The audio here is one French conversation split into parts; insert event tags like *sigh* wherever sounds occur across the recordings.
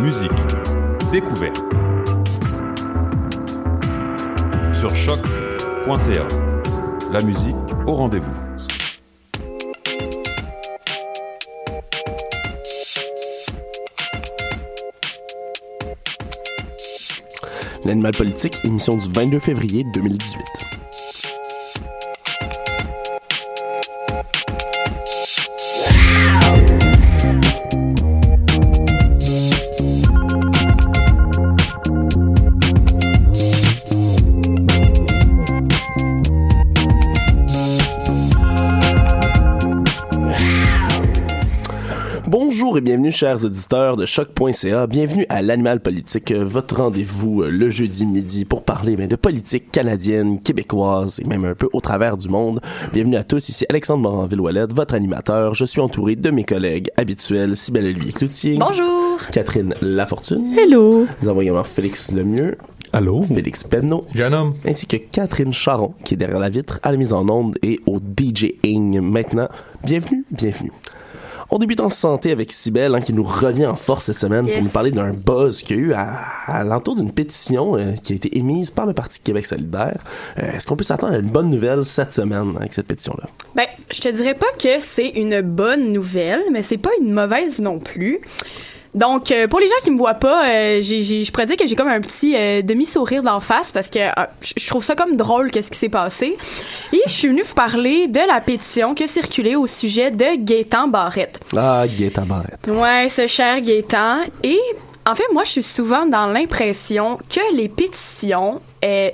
musique, découverte. Sur choc.ca. La musique au rendez-vous. L'Animal Politique, émission du 22 février 2018. Chers auditeurs de choc.ca. Bienvenue à l'Animal Politique, euh, votre rendez-vous euh, le jeudi midi pour parler ben, de politique canadienne, québécoise et même un peu au travers du monde. Bienvenue à tous, ici Alexandre Moranville-Ouellette, votre animateur. Je suis entouré de mes collègues habituels, Sybelle Olivier Cloutier. Bonjour. Catherine Lafortune. Hello. Nous avons également Félix Lemieux. Allô. Félix Penneau. Jeune homme. Ainsi que Catherine Charon, qui est derrière la vitre, à la mise en onde et au DJing maintenant. Bienvenue, bienvenue. On débute en santé avec Sibelle, hein, qui nous revient en force cette semaine pour nous parler d'un buzz qu'il y a eu à, à l'entour d'une pétition euh, qui a été émise par le Parti Québec solidaire. Euh, Est-ce qu'on peut s'attendre à une bonne nouvelle cette semaine avec cette pétition-là? Ben, je te dirais pas que c'est une bonne nouvelle, mais c'est pas une mauvaise non plus. Donc, euh, pour les gens qui me voient pas, euh, j'ai, j'ai- je pourrais dire que j'ai comme un petit euh, demi-sourire d'en face parce que euh, je trouve ça comme drôle qu'est-ce qui s'est passé. Et je suis venue vous parler de la pétition qui a circulé au sujet de Gaétan Barrette. Ah, Gaëtan Barrette. Ouais, ce cher Gaétan. Et en fait, moi, je suis souvent dans l'impression que les pétitions, ben,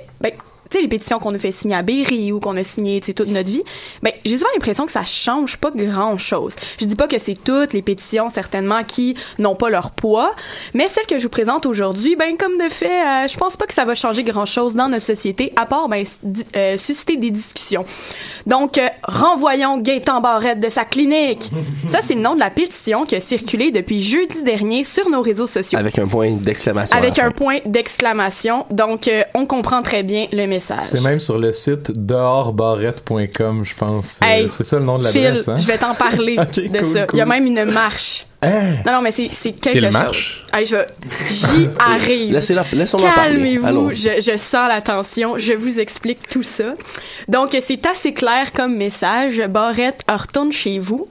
tu sais, les pétitions qu'on nous fait signer à Berry ou qu'on a signées, tu sais, toute notre vie, ben, j'ai souvent l'impression que ça change pas grand-chose. Je dis pas que c'est toutes les pétitions, certainement, qui n'ont pas leur poids, mais celle que je vous présente aujourd'hui, ben, comme de fait, euh, je pense pas que ça va changer grand-chose dans notre société, à part, ben, euh, susciter des discussions. Donc, euh, renvoyons Gaëtan Barrette de sa clinique. Ça, c'est le nom de la pétition qui a circulé depuis jeudi dernier sur nos réseaux sociaux. Avec un point d'exclamation. Avec un point d'exclamation. Donc, euh, on comprend très bien le message. C'est même sur le site dehorsbarrette.com, je pense. Hey, c'est ça le nom de l'adresse, hein? je vais t'en parler *laughs* Ok, de cool, ça. Il y a même une marche. Hein? Non, non, mais c'est quelque Il chose. marche? Hey, je J'y *laughs* arrive. Laissez-la, laissons-la parler. Calmez-vous, je, je sens la tension, je vous explique tout ça. Donc, c'est assez clair comme message. Barrette retourne chez vous.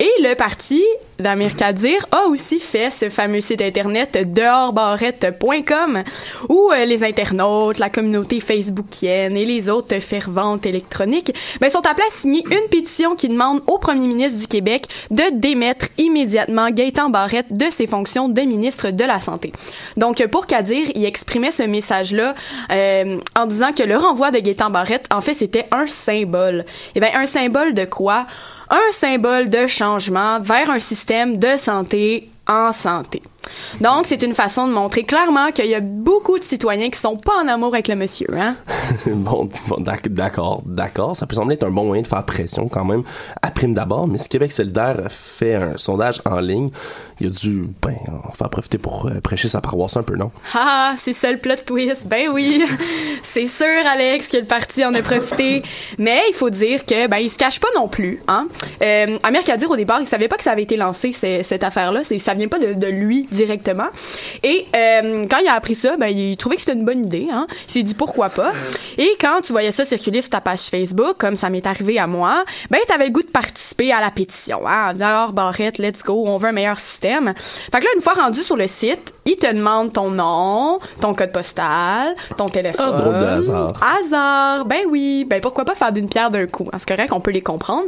Et le parti d'Amir Kadir a aussi fait ce fameux site internet dehors-barrette.com où euh, les internautes, la communauté facebookienne et les autres ferventes électroniques ben, sont appelés à signer une pétition qui demande au premier ministre du Québec de démettre immédiatement Gaëtan Barrette de ses fonctions de ministre de la Santé. Donc, pour Kadir, il exprimait ce message-là euh, en disant que le renvoi de Gaëtan Barrette, en fait, c'était un symbole. Eh bien, un symbole de quoi? Un symbole de changement vers un système de santé en santé. Donc, c'est une façon de montrer clairement qu'il y a beaucoup de citoyens qui sont pas en amour avec le monsieur, hein? *laughs* bon, bon, d'ac- d'accord, d'accord. Ça peut sembler être un bon moyen de faire pression quand même, à prime d'abord, mais si Québec solidaire fait un sondage en ligne, il a dû, ben, en faire profiter pour euh, prêcher sa paroisse un peu, non? Ah, c'est ça le plot twist. Ben oui, *laughs* c'est sûr, Alex, que le parti en a profité. Mais il faut dire que ben il se cache pas non plus. Hein? Euh, Amir Kadir au départ, il savait pas que ça avait été lancé cette affaire-là. Ça vient pas de, de lui directement. Et euh, quand il a appris ça, ben il trouvait que c'était une bonne idée. Hein? Il s'est dit pourquoi pas? Et quand tu voyais ça circuler sur ta page Facebook, comme ça m'est arrivé à moi, ben t'avais le goût de participer à la pétition. Hein? Dehors, Barrette, let's go, on veut un meilleur système. Fait que là, une fois rendu sur le site, il te demande ton nom, ton code postal, ton téléphone. Ah, drôle de hasard. Hasard, ben oui. Ben pourquoi pas faire d'une pierre d'un coup? hein, C'est correct, on peut les comprendre.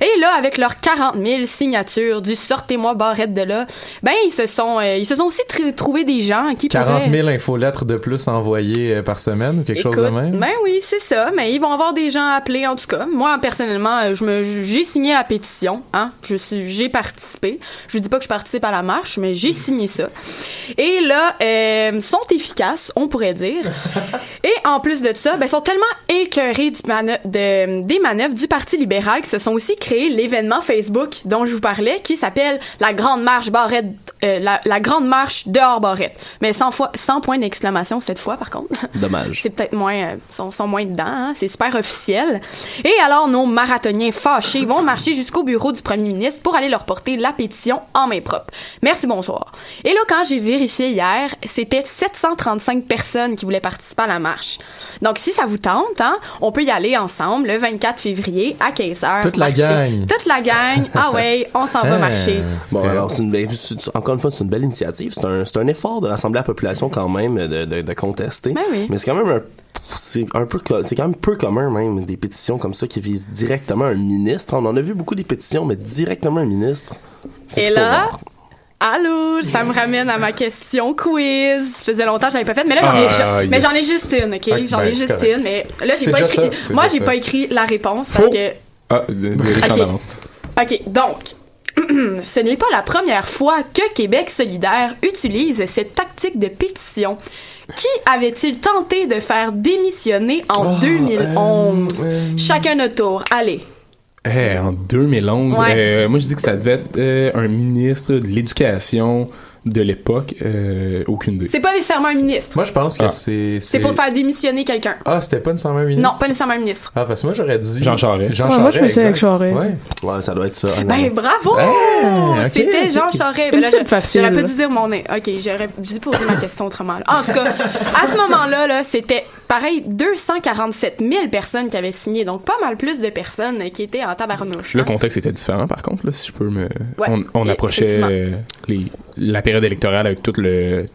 Et là, avec leurs 40 000 signatures du sortez-moi Barrette de là, ben ils se sont, euh, ils se sont aussi tr- trouvé des gens qui 40 pourraient... 000 infolettres de plus envoyées euh, par semaine ou quelque chose de même? Ben oui, c'est ça. Mais ils vont avoir des gens appelés en tout cas. Moi personnellement, euh, je me, j'ai signé la pétition. Hein, je suis, j'ai participé. Je dis pas que je participe à la marche, mais j'ai signé ça. Et là, euh, sont efficaces, on pourrait dire. *laughs* Et en plus de ça, ben sont tellement écœurés du mano- de, des manœuvres du Parti libéral que se sont aussi créés l'événement Facebook dont je vous parlais, qui s'appelle la Grande Marche Barrette, euh, la, la Grande Marche dehors Barrette. Mais sans, fois, sans point d'exclamation cette fois, par contre. Dommage. *laughs* C'est peut-être moins, euh, sont, sont moins dedans, hein, c'est super officiel. Et alors, nos marathoniens fâchés vont marcher jusqu'au bureau du premier ministre pour aller leur porter la pétition en main propre. Merci, bonsoir. Et là, quand j'ai vérifié hier, c'était 735 personnes qui voulaient participer à la marche. Donc, si ça vous tente, hein, on peut y aller ensemble le 24 février à 15h. Toute la gang. Toute la gang. Ah ouais, on s'en va Ah, *laughs* marcher. Bon, alors, c'est une belle- encore une fois, c'est une belle initiative. C'est un, c'est un effort de rassembler la population quand même, de, de, de contester. Ben oui. Mais c'est quand même un, c'est un peu, c'est quand même peu commun même, des pétitions comme ça qui visent directement un ministre. On en a vu beaucoup des pétitions, mais directement un ministre. c'est Et là, rare. Allô, ça me ramène à ma question quiz. Ça faisait longtemps que j'avais pas fait, mais là j'en ai, Ah, mais yes. j'en ai juste une, ok? Ah, J'en ben, ai c'est juste correct. une, mais là j'ai C'est pas écrit. ça, Moi j'ai ça. pas écrit la réponse parce Faux. que. Ah, de, de, de Ok. d'avance. Ok, donc. *clears throat* Ce n'est pas la première fois que Québec solidaire utilise cette tactique de pétition. Qui avait-il tenté de faire démissionner en 2011? euh, Chacun notre tour. Allez. Eh, en 2011, Ouais. euh, moi je dis que ça devait être euh, un ministre de l'éducation de l'époque. euh, aucune idée. C'est pas nécessairement un ministre. Moi, je pense que Ah. c'est. C'est pour faire démissionner quelqu'un. Ah, c'était pas nécessairement un ministre? Non, pas nécessairement un ministre. Ah, parce que moi, j'aurais dit. Jean Charest. Jean Ouais, moi, je me suis exact. avec Charest. Ouais. Ouais, ça doit être ça. Ah, Ben bravo! ok, C'était Jean. Charest. Une Ben là, petite je- facile. J'aurais pas dû dire mon nez. Ok, j'aurais dû poser ma question autrement. là. En tout cas, à ce moment-là, là, c'était pareil 247 000 personnes qui avaient signé, donc pas mal plus de personnes qui étaient en tabarnouche. Le hein. contexte était différent, par contre, là, si je peux me. Ouais, on, approchait les- la période électorale avec toute le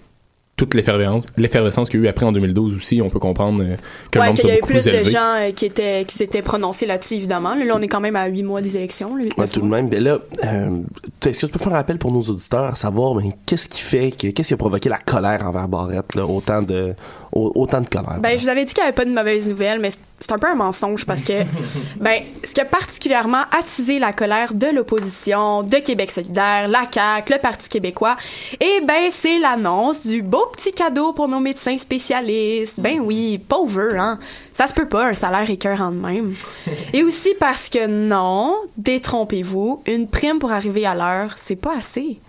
toute l'effervescence, l'effervescence qu'il y a eu après en 2012 aussi, on peut comprendre euh, que le Ouais, nombre qu'il y soit avait beaucoup plus de élevé. gens euh, qui étaient qui s'étaient prononcés là-dessus, évidemment. Là, là, on est quand même à 8 mois des élections. là, huit, Ouais, neuf tout de même. Là, euh, est-ce que tu peux faire un rappel pour nos auditeurs à savoir ben, qu'est-ce qui fait, que, qu'est-ce qui a provoqué la colère envers Barrette, là, autant de, autant de colère? Ben, je vous avais dit qu'il n'y avait pas de mauvaises nouvelles, mais c'est- c'est un peu un mensonge parce que, *laughs* ben, ce qui a particulièrement attisé la colère de l'opposition, de Québec solidaire, la CAQ, le Parti québécois, et ben, c'est l'annonce du beau petit cadeau pour nos médecins spécialistes. Ben oui, pauvre, hein. Ça se peut pas, un salaire écœurant de même. *laughs* Et aussi parce que non, détrompez-vous, une prime pour arriver à l'heure, c'est pas assez.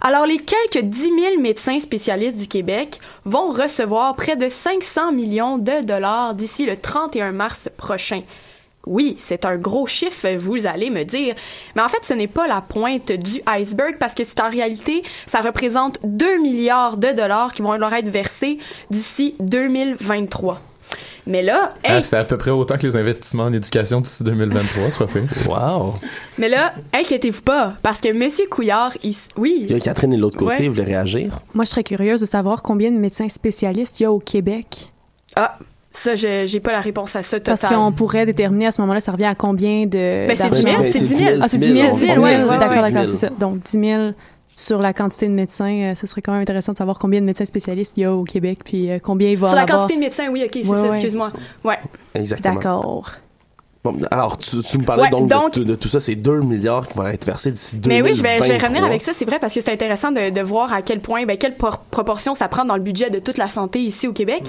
Alors, les quelques 10 000 médecins spécialistes du Québec vont recevoir près de 500 millions de dollars d'ici le 31 mars prochain. Oui, c'est un gros chiffre, vous allez me dire. Mais en fait, ce n'est pas la pointe du iceberg parce que c'est en réalité, ça représente 2 milliards de dollars qui vont leur être versés d'ici 2023. Mais là, hey, Ah, c'est à peu près autant que les investissements en éducation d'ici 2023, c'est pas pire. *laughs* Wow! mais là, inquiétez-vous pas, parce que Monsieur Couillard, il, oui, Il y a Catherine de l'autre côté, Ouais. voulait réagir. Moi, je serais curieuse de savoir combien de médecins spécialistes il y a au Québec. ah, ça, je- j'ai pas la réponse à ça Parce total. qu'on pourrait déterminer à ce moment-là, ça revient à combien de. Ben, c'est d'argent? 10 000, Ben, c'est c'est 10 10 000. 000. Ah, c'est 10 10 000. 000, ouais, ouais, ouais, ouais, d'accord, 10 000. d'accord, c'est ça. Donc, 10 000 sur la quantité de médecins, euh, ce serait quand même intéressant de savoir combien de médecins spécialistes il y a au Québec, puis euh, combien il va Sur la avoir. quantité de médecins, oui, ok, c'est Ouais, ça, excuse-moi. Ouais. Exactement. D'accord. Bon, alors, tu, tu me parlais Ouais, donc, donc- de, de tout ça, c'est 2 milliards qui vont être versés d'ici 2023. Mais oui, je vais, je vais revenir avec ça, c'est vrai, parce que c'est intéressant de, de voir à quel point, ben, quelle por- proportion ça prend dans le budget de toute la santé ici au Québec.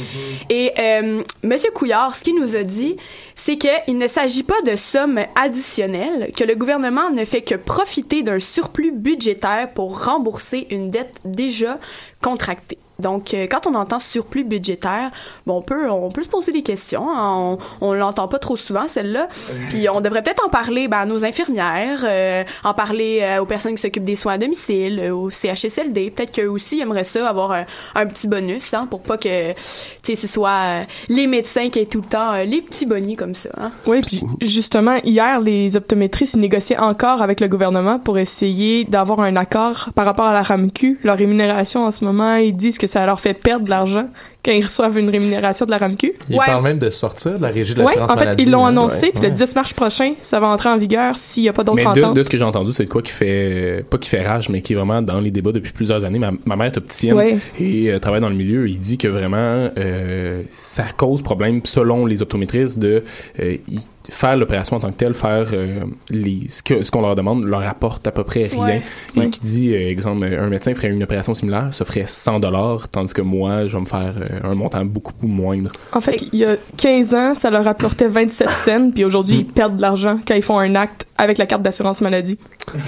Et euh, Monsieur Couillard, ce qu'il nous a dit, c'est qu'il ne s'agit pas de sommes additionnelles, que le gouvernement ne fait que profiter d'un surplus budgétaire pour rembourser une dette déjà contractée. Donc, euh, quand on entend surplus budgétaire, bon, on peut, on peut se poser des questions. hein. On, on l'entend pas trop souvent, celle-là. Puis, on devrait peut-être en parler ben, à nos infirmières, euh, en parler euh, aux personnes qui s'occupent des soins à domicile, euh, au CHSLD. Peut-être qu'eux aussi aimeraient ça, avoir un, un petit bonus, hein, pour pas que, tu sais, ce soit euh, les médecins qui aient tout le temps euh, les petits bonnies comme ça. Hein. Oui, puis justement, hier, les optométristes négociaient encore avec le gouvernement pour essayer d'avoir un accord par rapport à la RAMQ. Leur rémunération en ce moment, ils disent que ça leur fait perdre de l'argent quand ils reçoivent une rémunération de la RAMQ. Ils Ouais. parlent même de sortir de la régie de Oui, l'assurance en fait, maladie. ils l'ont annoncé, Ouais. puis le 10 mars prochain, ça va entrer en vigueur s'il n'y a pas d'autres Mais de, ententes. de ce que j'ai entendu, c'est de quoi qui fait, pas qui fait rage, mais qui est vraiment dans les débats depuis plusieurs années. Ma, ma mère est opticienne Ouais. et euh, travaille dans le milieu. Il dit que vraiment, euh, ça cause problème, selon les optométristes, de euh, y- faire l'opération en tant que telle, faire euh, les, ce que- ce qu'on leur demande, leur apporte à peu près rien. Ouais. Et Ouais. qui dit, euh, exemple, un médecin ferait une opération similaire, ça ferait 100 dollars, tandis que moi, je vais me faire euh, un montant beaucoup moindre. En fait, il y a 15 ans, ça leur apportait 27 cents, puis aujourd'hui, ils perdent de l'argent quand ils font un acte avec la carte d'assurance maladie. Ouais,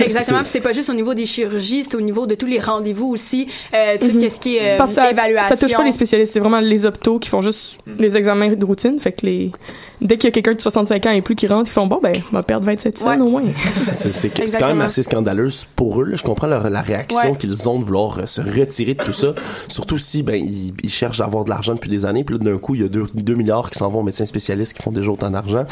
exactement. c'est- pas juste au niveau des chirurgies, c'est au niveau de tous les rendez-vous aussi, euh, tout Mhm. ce qui est euh, Parce que ça, évaluation. ça touche pas les spécialistes, c'est vraiment les optos qui font juste les examens de routine. Fait que les dès qu'il y a quelqu'un de 65 ans et plus qui rentre, ils font bon ben, on va perdre 27 cents Ouais. au moins. *laughs* C'est quand même assez scandaleux pour eux. là. Je comprends leur- la réaction Ouais. qu'ils ont de vouloir euh, se retirer de tout ça. Surtout si ben ils, ils cherchent à avoir de l'argent depuis des années. Puis là, d'un coup, il y a 2 milliards qui s'en vont aux médecins spécialistes qui font déjà autant d'argent.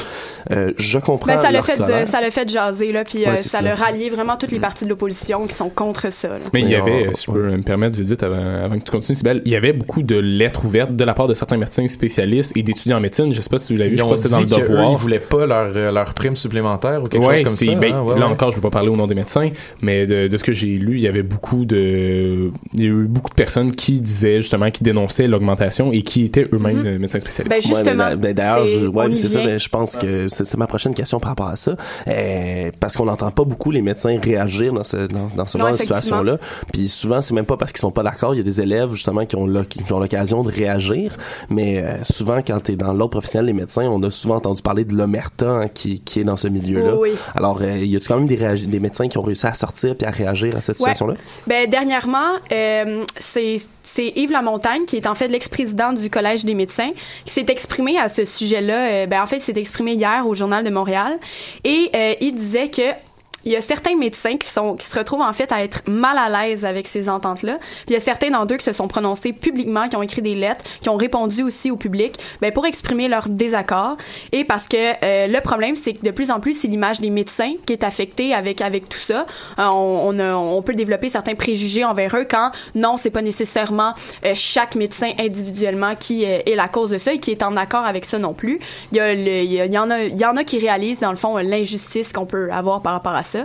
Euh, je comprends Ben, ça l'a leur fait, de, ça l'a fait jaser là, puis euh, Ouais, ça ça. l'a rallié vraiment toutes les parties de l'opposition qui sont contre ça. là. Mais il y avait, on- si je peux me permettre, Visite, avant, avant que tu continues, Sybelle, il y avait beaucoup de lettres ouvertes de la part de certains médecins spécialistes et d'étudiants en médecine. Je sais pas si vous l'avez vu, Ils je ont crois que c'est dans le devoir. ils voulaient pas leur, euh, leur prime supplémentaire ou quelque Ouais, chose comme c'est- ça. ben, hein, ouais, là ouais. encore, je ne vais pas parler au nom des médecins, mais de, de ce que j'ai lu, il y avait beaucoup de, il y a eu beaucoup de personnes qui disaient justement, qui dénonçaient l'augmentation et qui étaient eux-mêmes euh, médecins spécialistes. Ben, Ouais, justement, mais, ben, d'ailleurs, c'est- ouais, ça. mais je pense que c'est ma prochaine question par rapport à ça, Euh, parce qu'on n'entend pas beaucoup les médecins réagir dans ce dans, dans ce Non, genre de situation-là. Puis souvent, c'est même pas parce qu'ils sont pas d'accord. Il y a des élèves justement qui ont l'occasion de réagir, mais euh, souvent quand t'es dans l'ordre professionnel, les médecins, on a souvent entendu parler de l'omerta hein, qui qui est dans ce milieu-là. Oui. Alors, euh, y a-tu quand même des, médecins qui ont réussi à sortir puis à réagir à cette Ouais. situation-là? Ben, dernièrement, euh, c'est c'est Yves Lamontagne, qui est en fait l'ex-président du Collège des médecins, qui s'est exprimé à ce sujet-là. Euh, ben, en fait, il s'est exprimé hier au Journal de Montréal. Et euh, il disait que il y a certains médecins qui sont qui se retrouvent en fait à être mal à l'aise avec ces ententes-là. Puis il y a certains d'entre eux qui se sont prononcés publiquement, qui ont écrit des lettres, qui ont répondu aussi au public, ben pour exprimer leur désaccord. Et parce que euh, le problème, c'est que de plus en plus, c'est l'image des médecins qui est affectée avec avec tout ça. Euh, on, on, peut développer certains préjugés envers eux quand non, c'est pas nécessairement euh, chaque médecin individuellement qui euh, est la cause de ça et qui est en accord avec ça non plus. Il y a le- il y, en a il y en a qui réalisent dans le fond l'injustice qu'on peut avoir par rapport à ça.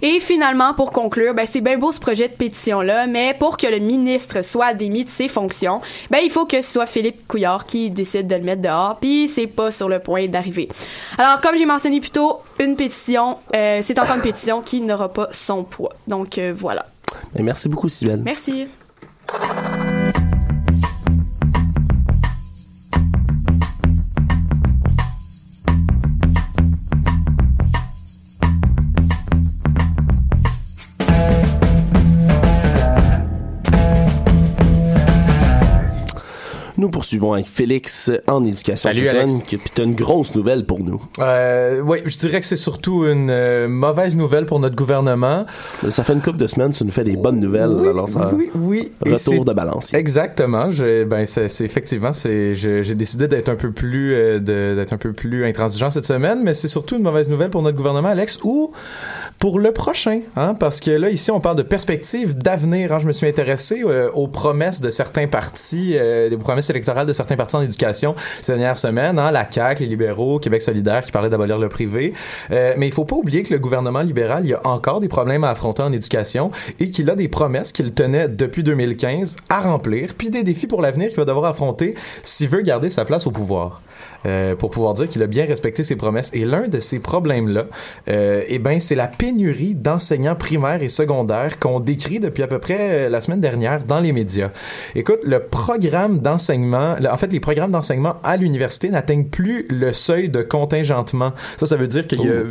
Et finalement, pour conclure, ben, c'est bien beau ce projet de pétition-là, mais pour que le ministre soit démis de ses fonctions, ben, il faut que ce soit Philippe Couillard qui décide de le mettre dehors, puis c'est pas sur le point d'arriver. Alors, comme j'ai mentionné plus tôt, une pétition, euh, c'est encore une pétition qui n'aura pas son poids. Donc, euh, voilà. Ben, merci beaucoup, Sybelle. Merci. Nous poursuivons avec Félix en éducation Salut, qui- t'as une grosse nouvelle pour nous. Euh, oui, je dirais que c'est surtout une euh, mauvaise nouvelle pour notre gouvernement. Ça fait une couple de semaines, tu nous fais des bonnes nouvelles, Oui, alors ça... oui, Retour de balance. Exactement. Je, ben, c'est, effectivement, c'est, j'ai décidé d'être un peu plus, euh, d'être un peu plus intransigeant cette semaine, mais c'est surtout une mauvaise nouvelle pour notre gouvernement, Alex, ou pour le prochain, hein, parce que là, ici, on parle de perspectives d'avenir. Hein. Je me suis intéressé euh, aux promesses de certains partis, euh, des promesses électorales de certains partis en éducation ces dernières semaines. Hein, la CAQ, les libéraux, Québec solidaire, qui parlaient d'abolir le privé. Euh, mais il faut pas oublier que le gouvernement libéral, il y a encore des problèmes à affronter en éducation et qu'il a des promesses qu'il tenait depuis 2015 à remplir, puis des défis pour l'avenir qu'il va devoir affronter s'il veut garder sa place au pouvoir. Euh, pour pouvoir dire qu'il a bien respecté ses promesses. Et l'un de ces problèmes-là, euh, eh ben, c'est la pénurie d'enseignants primaires et secondaires qu'on décrit depuis à peu près euh, la semaine dernière dans les médias. Écoute, le programme d'enseignement, en fait, les programmes d'enseignement à l'université n'atteignent plus le seuil de contingentement. Ça, ça veut dire qu'ils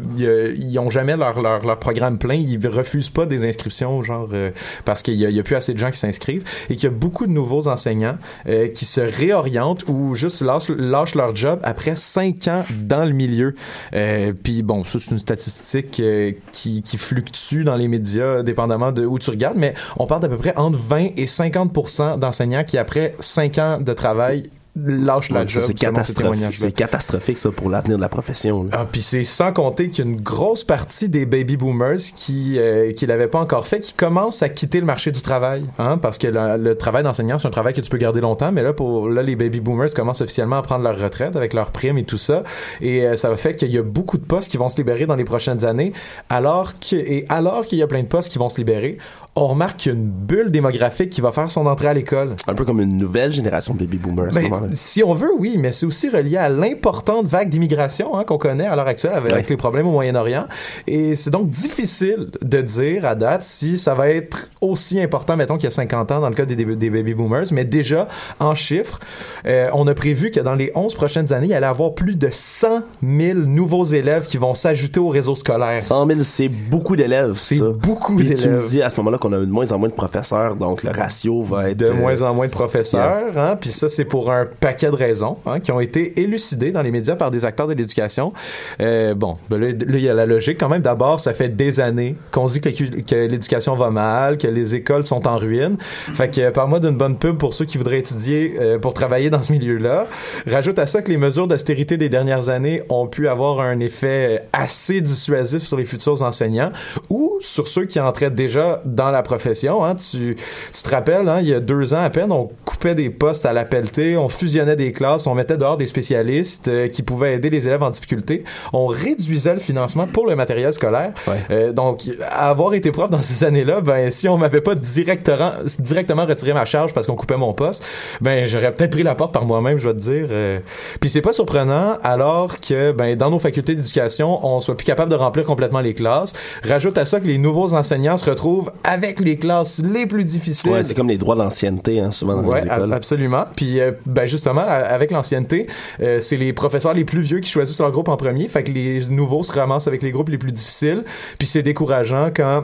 n'ont jamais leur, leur, leur programme plein. Ils refusent pas des inscriptions, genre, euh, parce qu'il y, a- il y a plus assez de gens qui s'inscrivent et qu'il y a beaucoup de nouveaux enseignants euh, qui se réorientent ou juste lâchent, lâchent leur job après cinq ans dans le milieu. Euh, Puis bon, ça c'est une statistique euh, qui, fluctue dans les médias, dépendamment de où tu regardes, mais on parle d'à peu près entre 20 et 50% d'enseignants qui après cinq ans de travail lâchent la job. c'est catastrophique, c'est catastrophique ça pour l'avenir de la profession. là. Ah, puis c'est sans compter qu'il y a une grosse partie des baby boomers qui euh, qui l'avaient pas encore fait, qui commencent à quitter le marché du travail, hein, parce que le, le travail d'enseignant c'est un travail que tu peux garder longtemps, mais là pour là les baby boomers commencent officiellement à prendre leur retraite avec leurs primes et tout ça, et euh, ça va fait qu'il y a beaucoup de postes qui vont se libérer dans les prochaines années, alors que et alors qu'il y a plein de postes qui vont se libérer, on remarque qu'il y a une bulle démographique qui va faire son entrée à l'école. Un peu comme une nouvelle génération de baby boomers à ce Ben, si on veut, oui, mais c'est aussi relié à l'importante vague d'immigration hein, qu'on connaît à l'heure actuelle avec, avec les problèmes au Moyen-Orient. Et c'est donc difficile de dire à date si ça va être aussi important, mettons, qu'il y a 50 ans dans le cas des, baby boomers. Mais déjà, en chiffres, euh, on a prévu que dans les 11 prochaines années, il allait y avoir plus de 100 000 nouveaux élèves qui vont s'ajouter au réseau scolaire. 100 000, c'est beaucoup d'élèves, C'est beaucoup Puis tu d'élèves. me dis à ce moment-là qu'on a de moins en moins de professeurs, donc le ratio va être... de euh, moins en moins de professeurs, hein, puis ça c'est pour un paquet de raisons hein, qui ont été élucidées dans les médias par des acteurs de l'éducation. Euh, bon, ben là, il y a la logique quand même. D'abord, ça fait des années qu'on dit que, que l'éducation va mal, que les écoles sont en ruine. Fait que euh, parle-moi d'une bonne pub pour ceux qui voudraient étudier euh, pour travailler dans ce milieu-là. Rajoute à ça que les mesures d'austérité des dernières années ont pu avoir un effet assez dissuasif sur les futurs enseignants ou sur ceux qui entraient déjà dans la profession. Hein. Tu, tu te rappelles, hein, il y a deux ans à peine, on coupait des postes à la pelletée, on fusionnait des classes, on mettait dehors des spécialistes euh, qui pouvaient aider les élèves en difficulté. On réduisait le financement pour le matériel scolaire. Euh, donc, avoir été prof dans ces années-là, ben si on m'avait pas directement, directement retiré ma charge parce qu'on coupait mon poste, ben j'aurais peut-être pris la porte par moi-même, je dois te dire. Euh, Puis c'est pas surprenant alors que ben dans nos facultés d'éducation, on soit plus capable de remplir complètement les classes. Rajoute à ça que les nouveaux enseignants se retrouvent avec les classes les plus difficiles. Ouais, c'est comme les droits d'ancienneté, hein, souvent dans Ouais, les écoles. absolument. Puis, euh, ben justement, avec l'ancienneté, euh, c'est les professeurs les plus vieux qui choisissent leur groupe en premier. Fait que les nouveaux se ramassent avec les groupes les plus difficiles. Puis c'est décourageant quand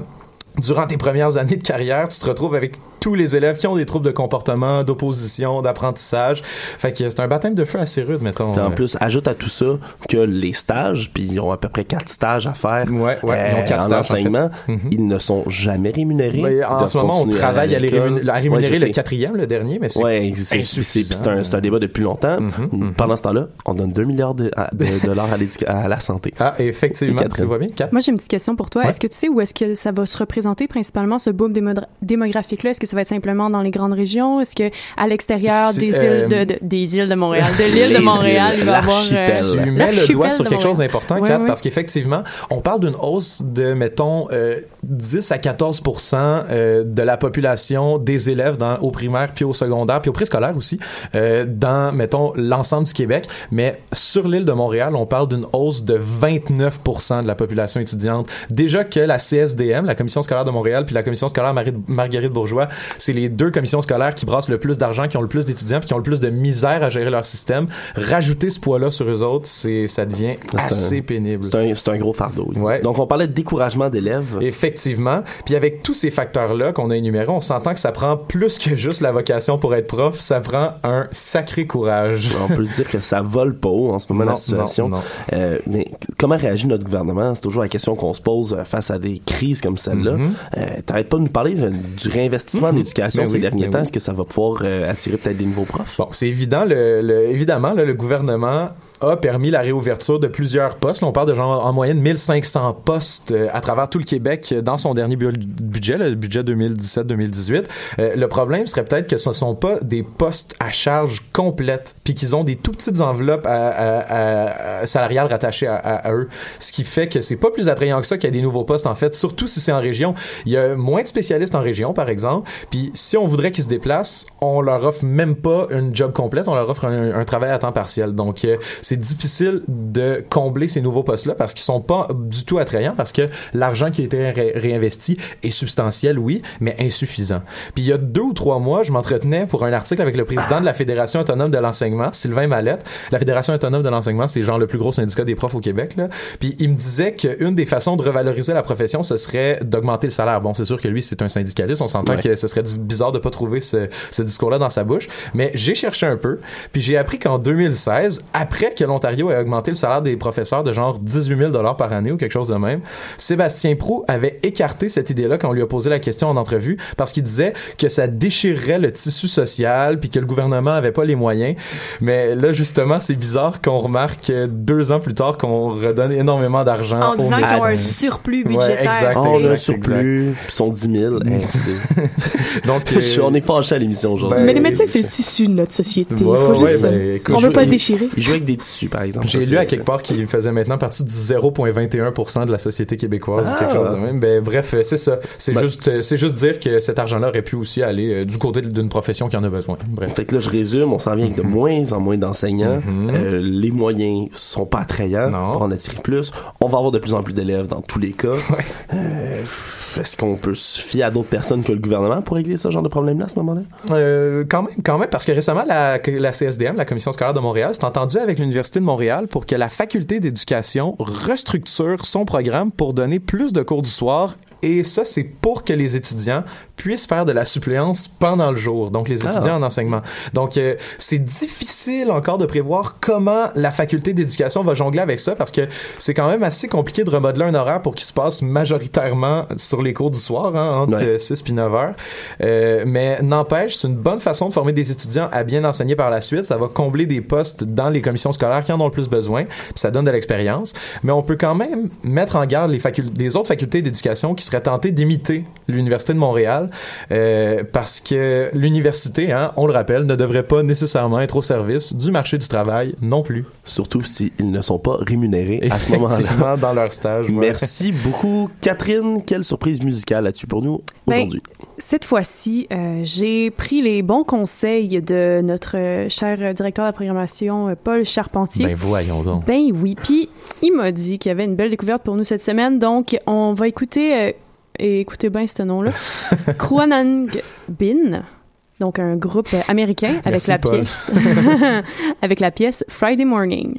durant tes premières années de carrière, tu te retrouves avec tous les élèves qui ont des troubles de comportement, d'opposition, d'apprentissage. Fait que c'est un baptême de feu assez rude, mettons. Puis en Euh, plus, ajoute à tout ça que les stages, puis ils ont à peu près quatre stages à faire ouais, ils ont quatre en stages, en fait. enseignement, ils ne sont jamais rémunérés. en ce moment, on travaille à, les l'école. rémun- à Ouais, rémunérer le sais. quatrième, le dernier, mais c'est Ouais, c'est- c'est insuffisant. c'est un, un débat depuis longtemps. Mm-hmm, Pendant ce temps-là, on donne 2 milliards de, à- de *laughs* dollars à, à la santé. Ah, effectivement. Tu vois bien? Moi, j'ai une petite question pour toi. Ouais. Est-ce que tu sais où est-ce que ça va se représenter principalement ce boom démo- démographique-là? Est-ce que ça va être simplement dans les grandes régions? Est-ce que à l'extérieur des euh, îles de, de- des îles de Montréal, de l'île de Montréal, îles, il va y avoir euh, Tu mets le doigt sur quelque chose d'important, Ouais, Kat, ouais. parce qu'effectivement, on parle d'une hausse de, mettons, euh, 10 à 14% euh, de la population des élèves dans, au primaire, puis au secondaire, puis au préscolaire aussi, euh, dans, mettons, l'ensemble du Québec. Mais sur l'île de Montréal, on parle d'une hausse de 29% de la population étudiante. Déjà que la CSDM, la Commission scolaire scolaire de Montréal puis la commission scolaire Marie- Marguerite Bourgeois, c'est les deux commissions scolaires qui brassent le plus d'argent, qui ont le plus d'étudiants puis qui ont le plus de misère à gérer leur système. Rajouter ce poids-là sur eux autres, c'est ça devient un- assez pénible. C'est un, c'est un gros fardeau. Ouais. Donc, on parlait de découragement d'élèves. Effectivement. Puis avec tous ces facteurs-là qu'on a énumérés, on s'entend que ça prend plus que juste la vocation pour être prof, ça prend un sacré courage. On peut dire que ça vole pas haut en ce moment Non, la situation. non, non. Euh, mais comment réagit notre gouvernement? C'est toujours la question qu'on se pose euh, face à des crises comme celle-là. Mhm. Euh, T'arrêtes pas de nous parler du réinvestissement en Mhm. éducation Ben ces oui, derniers ben temps. oui. Est-ce que ça va pouvoir euh, attirer peut-être des nouveaux profs? Bon, c'est évident. Le, le- évidemment, là, le gouvernement a permis la réouverture de plusieurs postes. On parle de genre en moyenne 1500 postes euh, à travers tout le Québec euh, dans son dernier bu- budget, le budget 2017-2018. Euh, le problème serait peut-être que ce ne sont pas des postes à charge complète, puis qu'ils ont des tout petites enveloppes salariales rattachées à, eux. Ce qui fait que c'est pas plus attrayant que ça qu'il y a des nouveaux postes, en fait, surtout si c'est en région. Il y a moins de spécialistes en région, par exemple. Puis si on voudrait qu'ils se déplacent, on leur offre même pas une job complète, on leur offre un, travail à temps partiel. Donc, c'est difficile de combler ces nouveaux postes-là parce qu'ils sont pas du tout attrayants parce que l'argent qui a été ré- réinvesti est substantiel, oui, mais insuffisant. Puis il y a deux ou trois mois, je m'entretenais pour un article avec le président de la Fédération autonome de l'enseignement, Sylvain Mallette. La Fédération autonome de l'enseignement, c'est genre le plus gros syndicat des profs au Québec. Là. Puis il me disait qu'une des façons de revaloriser la profession, ce serait d'augmenter le salaire. Bon, c'est sûr que lui, c'est un syndicaliste. On s'entend Ouais. que ce serait bizarre de pas trouver ce, ce discours-là dans sa bouche. Mais j'ai cherché un peu, puis j'ai appris qu'en 2016, après que l'Ontario ait augmenté le salaire des professeurs de genre 18 000 par année ou quelque chose de même, Sébastien Prou avait écarté cette idée-là quand on lui a posé la question en entrevue parce qu'il disait que ça déchirerait le tissu social puis que le gouvernement avait pas les moyens. Mais là, justement, c'est bizarre qu'on remarque deux ans plus tard qu'on redonne énormément d'argent En aux disant qu'ils ont un surplus Ouais, budgétaire. exact, Oh, on a un exact, surplus, puis ils sont 10 000. Hey, c'est- Donc, Je suis- euh, on est fâché à l'émission aujourd'hui. Ben, Mais les médecins, c'est le tissu de notre société. Il Ouais, faut ouais, juste. ben, écoute, on je- veut pas le il- déchirer. Ils jouent avec des tissus, par exemple. J'ai lu à quelque part qu'il faisait maintenant partie du 0,21% de la société québécoise ou quelque Ah. chose de même. Ben, bref, euh, c'est ça. C'est Ben- juste, euh, c'est juste dire que cet argent-là aurait pu aussi aller euh, du côté d'une profession qui en a besoin. Bref. Fait que là, je résume, on s'en vient avec de moins en moins d'enseignants. Mhm. Euh, les moyens sont pas attrayants Non. pour en attirer plus. On va avoir de plus en plus d'élèves dans tous les cas. *laughs* Euh, Est-ce qu'on peut se fier à d'autres personnes que le gouvernement pour régler ce genre de problème-là à ce moment-là? Euh, quand même, quand même, parce que récemment, la, la CSDM, la Commission scolaire de Montréal, s'est entendue avec l'Université de Montréal pour que la faculté d'éducation restructure son programme pour donner plus de cours du soir. Et ça, c'est pour que les étudiants puissent faire de la suppléance pendant le jour. Donc, les Ah. étudiants en enseignement. Donc, euh, c'est difficile encore de prévoir comment la faculté d'éducation va jongler avec ça parce que c'est quand même assez compliqué de remodeler un horaire pour qu'il se passe majoritairement sur les cours du soir, hein, entre Ouais. euh, 6 puis 9 heures. Euh, mais n'empêche, c'est une bonne façon de former des étudiants à bien enseigner par la suite. Ça va combler des postes dans les commissions scolaires qui en ont le plus besoin, puis ça donne de l'expérience. Mais on peut quand même mettre en garde les, les autres facultés d'éducation qui seraient tentées d'imiter l'Université de Montréal, euh, parce que l'université, hein, on le rappelle, ne devrait pas nécessairement être au service du marché du travail non plus. Surtout s'ils ne sont pas rémunérés à ce moment-là. Dans leur stage. ouais. Merci beaucoup, Catherine. Quelle surprise musicale as-tu pour nous Ben, aujourd'hui? Cette fois-ci, euh, j'ai pris les bons conseils de notre euh, cher euh, directeur de la programmation, Paul Charpentier. Ben voyons donc. Ben oui. Puis il m'a dit qu'il y avait une belle découverte pour nous cette semaine. Donc on va écouter, euh, et écoutez bien ce nom-là, *laughs* Kwanang Bin. Donc un groupe américain avec Merci, la Paul. pièce, *laughs* avec la pièce Friday Morning.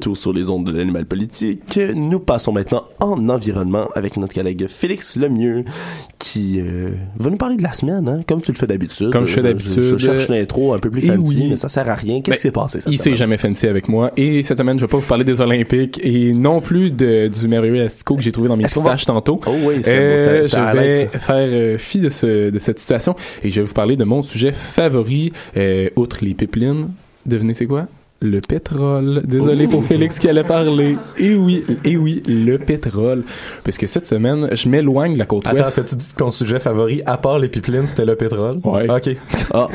Retour sur les ondes de l'animal politique. Nous passons maintenant en environnement avec notre collègue Félix Lemieux qui euh, va nous parler de la semaine, hein, comme tu le fais d'habitude. Comme je fais Euh, d'habitude. Je, cherche l'intro un peu plus Et fancy, oui. mais ça sert à rien. Qu'est-ce qui s'est passé cette Il s'est jamais fancy avec moi. Et cette semaine, je vais pas vous parler des Olympiques et non plus de, du merveilleux asticot que j'ai trouvé dans mes qu'on va- pistaches tantôt. Oh oui, c'est Euh, ça je vais faire euh, fi de, ce, de cette situation et je vais vous parler de mon sujet favori, outre les pipelines. Devinez c'est quoi? Le pétrole. Désolé pour Félix qui allait parler. Et oui, et oui, le pétrole. Parce que cette semaine, je m'éloigne de la côte Attends, ouest. t'as-tu dit que ton sujet favori, à part les pipelines, c'était le pétrole? Ouais. Ok. Ah,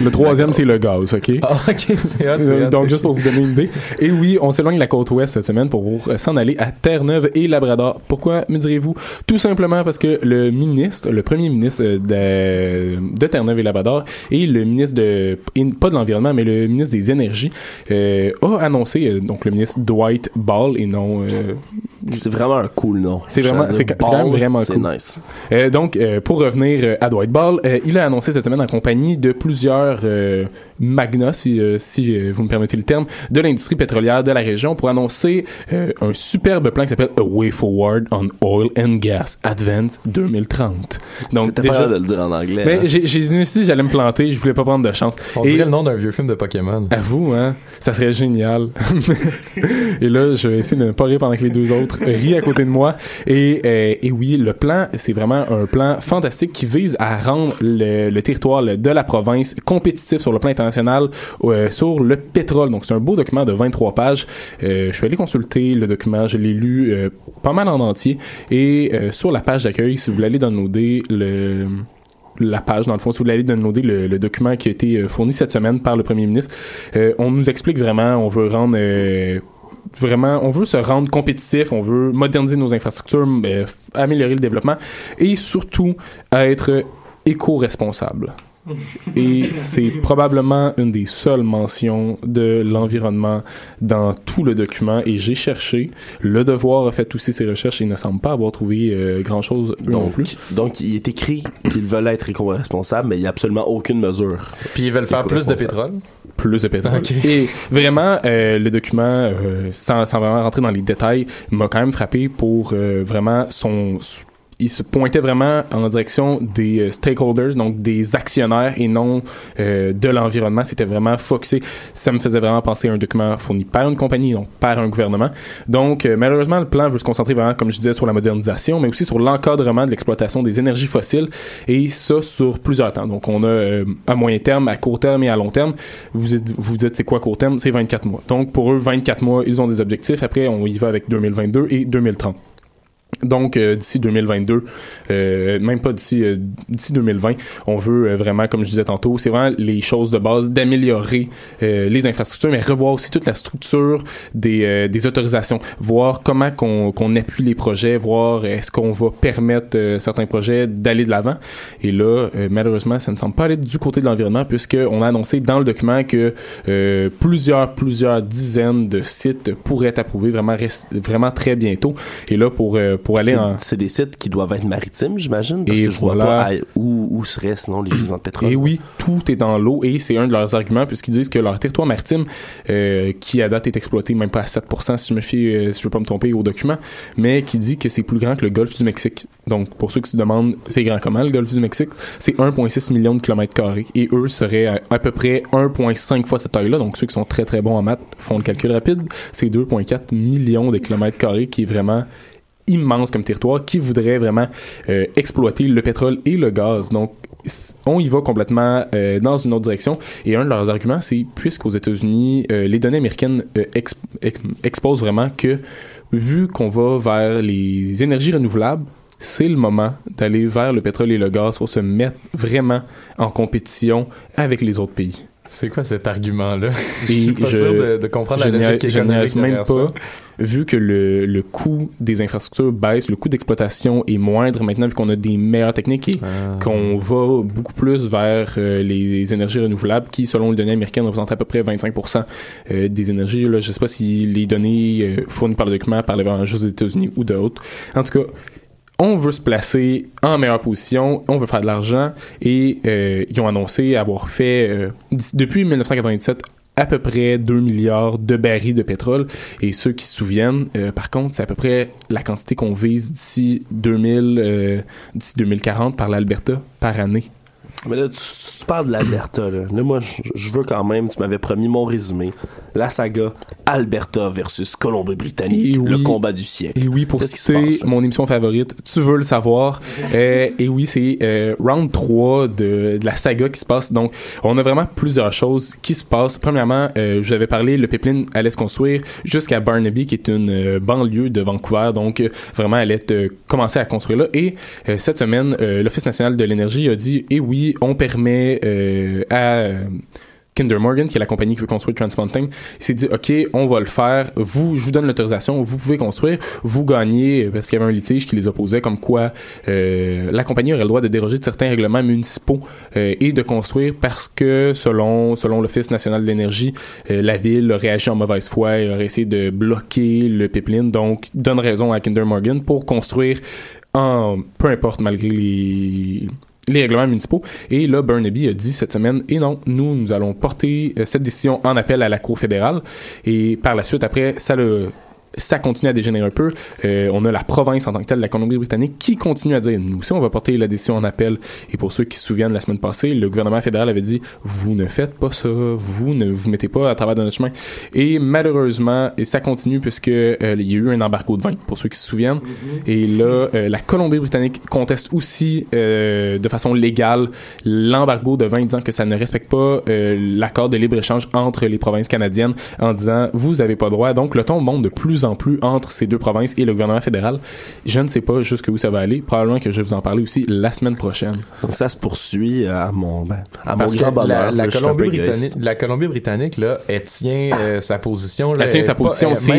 Le troisième, c'est le gaz, OK? Ah, ok, c'est hot, hot. Donc, juste pour vous donner une idée. Et oui, on s'éloigne de la côte ouest cette semaine pour euh, s'en aller à Terre-Neuve et Labrador. Pourquoi, me direz-vous? Tout simplement parce que le ministre, le premier ministre euh, de, de Terre-Neuve et Labrador et le ministre de, pas de l'environnement, mais le ministre des énergies, euh, a annoncé, euh, donc le ministre Dwight Ball et non, euh, c'est vraiment un cool nom. C'est vraiment- c'est quand- c'est même vraiment C'est cool. nice. Euh, donc, euh, pour revenir euh, à Dwight Ball, euh, il a annoncé cette semaine en compagnie de plusieurs euh, magnats, si, si vous me permettez le terme, de l'industrie pétrolière de la région pour annoncer euh, un superbe plan qui s'appelle A Way Forward on Oil and Gas Advance 2030. Donc, T'étais pas de le dire en anglais. mais hein? j'ai, dit que j'allais me planter, je voulais pas prendre de chance. On Et- dirait le nom d'un vieux film de Pokémon. à vous, hein? Ça serait génial. *laughs* et là, je vais essayer de ne pas rire pendant que les deux autres *laughs* rient à côté de moi. Et, euh, et oui, le plan, c'est vraiment un plan fantastique qui vise à rendre le, territoire de la province compétitif sur le plan international euh, sur le pétrole. Donc, c'est un beau document de 23 pages. Euh, je suis allé consulter le document, je l'ai lu pas mal en entier. Et sur la page d'accueil, si vous voulez aller downloader le la page, dans le fond, si vous voulez aller downloader le, document qui a été fourni cette semaine par le premier ministre, on nous explique vraiment, on veut rendre vraiment, on veut se rendre compétitif, on veut moderniser nos infrastructures, améliorer le développement et surtout être éco-responsable. Et c'est probablement une des seules mentions de l'environnement dans tout le document. Et j'ai cherché. Le Devoir a fait aussi ses recherches et ne semble pas avoir trouvé euh, grand-chose non plus. donc, il est écrit qu'ils veulent être éco-responsables, mais il n'y a absolument aucune mesure. Puis ils veulent faire plus de pétrole? plus de pétrole. Et vraiment, euh, le document, euh, sans, sans vraiment rentrer dans les détails, m'a quand même frappé pour euh, vraiment son... Il se pointait vraiment en direction des euh, stakeholders, donc des actionnaires et non euh, de l'environnement. C'était vraiment focusé. Ça me faisait vraiment penser à un document fourni par une compagnie, donc par un gouvernement. Donc, euh, malheureusement, le plan veut se concentrer vraiment, comme je disais, sur la modernisation, mais aussi sur l'encadrement de l'exploitation des énergies fossiles, et ça sur plusieurs temps. Donc, on a euh, à moyen terme, à court terme et à long terme. Vous vous dites, c'est quoi court terme? C'est 24 mois. Donc, pour eux, 24 mois, ils ont des objectifs. Après, on y va avec 2022 et 2030. Donc, euh, d'ici 2022, euh, même pas d'ici euh, d'ici 2020, on veut euh, vraiment, comme je disais tantôt, c'est vraiment les choses de base d'améliorer euh, les infrastructures, mais revoir aussi toute la structure des, euh, des autorisations, voir comment qu'on qu'on appuie les projets, voir est-ce qu'on va permettre certains projets d'aller de l'avant. Et là, malheureusement, ça ne semble pas aller du côté de l'environnement, puisqu'on a annoncé dans le document que plusieurs, plusieurs dizaines de sites pourraient être approuvés vraiment, vraiment très bientôt. Et là, pour, pour aller C'est- en... C'est des sites qui doivent être maritimes, j'imagine, parce Et que je vois pas à- où, où serait sinon les gisements de pétrole. Et oui, tout est dans l'eau et c'est un de leurs arguments puisqu'ils disent que leur territoire maritime, euh, qui à date est exploité même pas à 7% si je me fie, euh, si je veux pas me tromper au document, mais qui dit que c'est plus grand que le golfe du Mexique. Donc pour ceux qui se demandent c'est grand comment le golfe du Mexique, c'est 1,6 million de kilomètres carrés et eux seraient à, à peu près 1,5 fois cette taille-là. Donc ceux qui sont très très bons en maths font le calcul rapide, c'est 2,4 millions de kilomètres carrés qui est vraiment immense comme territoire qui voudrait vraiment euh, exploiter le pétrole et le gaz. Donc, on y va complètement euh, dans une autre direction. Et un de leurs arguments, c'est puisqu'aux États-Unis, euh, les données américaines exp- ex- exposent vraiment que vu qu'on va vers les énergies renouvelables, c'est le moment d'aller vers le pétrole et le gaz pour se mettre vraiment en compétition avec les autres pays. C'est quoi cet argument-là? *laughs* Je suis pas je- sûr de, de comprendre je la logique je économique niaise même pas, ça. vu que le, le coût des infrastructures baisse, le coût d'exploitation est moindre maintenant, vu qu'on a des meilleures techniques et Ah. qu'on va beaucoup plus vers euh, les énergies renouvelables qui, selon les données américaines, représentent à peu près 25% euh, des énergies. Là, je sais pas si les données euh, fournies par le document vraiment juste des États-Unis ou d'autres. En tout cas, on veut se placer en meilleure position, on veut faire de l'argent et euh, ils ont annoncé avoir fait, euh, depuis 1997, à peu près 2 milliards de barils de pétrole. Et ceux qui se souviennent, euh, par contre, c'est à peu près la quantité qu'on vise d'ici 2000, euh, d'ici 2040 par l'Alberta par année. Mais là, tu, tu parles de l'Alberta, là. Là, moi, je, veux quand même, tu m'avais promis mon résumé. La saga Alberta versus Colombie-Britannique, oui. le combat du siècle. Et oui, pour citer mon émission favorite, tu veux le savoir. Euh, et oui, c'est euh, round 3 de, de la saga qui se passe. Donc, on a vraiment plusieurs choses qui se passent. Premièrement, euh, je vous avais parlé, le pipeline allait se construire jusqu'à Barnaby, qui est une euh, banlieue de Vancouver. Donc, euh, vraiment, elle allait commencer à construire là. Et cette semaine, l'Office national de l'énergie a dit, et oui, on permet euh, à... euh, Kinder Morgan, qui est la compagnie qui veut construire Trans Mountain, s'est dit OK, on va le faire. Vous, je vous donne l'autorisation, vous pouvez construire. Vous gagnez parce qu'il y avait un litige qui les opposait, comme quoi euh, la compagnie aurait le droit de déroger de certains règlements municipaux euh, et de construire parce que selon l'Office national de l'énergie, euh, la ville aurait agi en mauvaise foi et aurait essayé de bloquer le pipeline. Donc donne raison à Kinder Morgan pour construire peu importe malgré les les règlements municipaux. Et là, Burnaby a dit cette semaine, et non, nous, nous allons porter euh, cette décision en appel à la Cour fédérale. Et par la suite, après, ça le ça continue à dégénérer un peu. Euh, on a la province en tant que telle, la Colombie-Britannique, qui continue à dire, nous aussi, on va porter la décision en appel. Et pour ceux qui se souviennent, la semaine passée, le gouvernement fédéral avait dit, vous ne faites pas ça, vous ne vous mettez pas à travers de notre chemin. Et malheureusement, et ça continue puisque euh, il y a eu un embargo de vin, pour ceux qui se souviennent. Et là, euh, la Colombie-Britannique conteste aussi de façon légale l'embargo de vin, disant que ça ne respecte pas l'accord de libre-échange entre les provinces canadiennes, en disant, vous avez pas droit. Donc, le ton monte de plus en plus entre ces deux provinces et le gouvernement fédéral. Je ne sais pas jusqu'où ça va aller. Probablement que je vais vous en parler aussi la semaine prochaine. Donc, ça se poursuit à mon, ben, à mon grand bonheur. la, Colombie-Britannique, la Colombie-Britannique, là, elle tient euh, sa position. Là, Elle tient sa position. C'est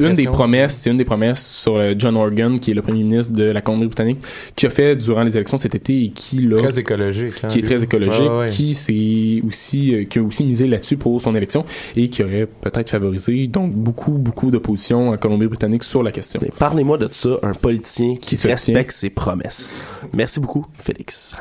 une des promesses. C'est une des promesses sur euh, John Organ, qui est le premier ministre de la Colombie-Britannique, qui a fait durant les élections cet été et qui là, Très écologique. hein, qui est très écologique, Ouais, ouais. qui s'est aussi euh, qui a aussi misé là-dessus pour son élection et qui aurait peut-être favorisé donc beaucoup beaucoup d'opposition en Colombie-Britannique sur la question. Parlez-moi de ça, un politicien qui, Qui se respecte ses promesses. Merci beaucoup, Félix.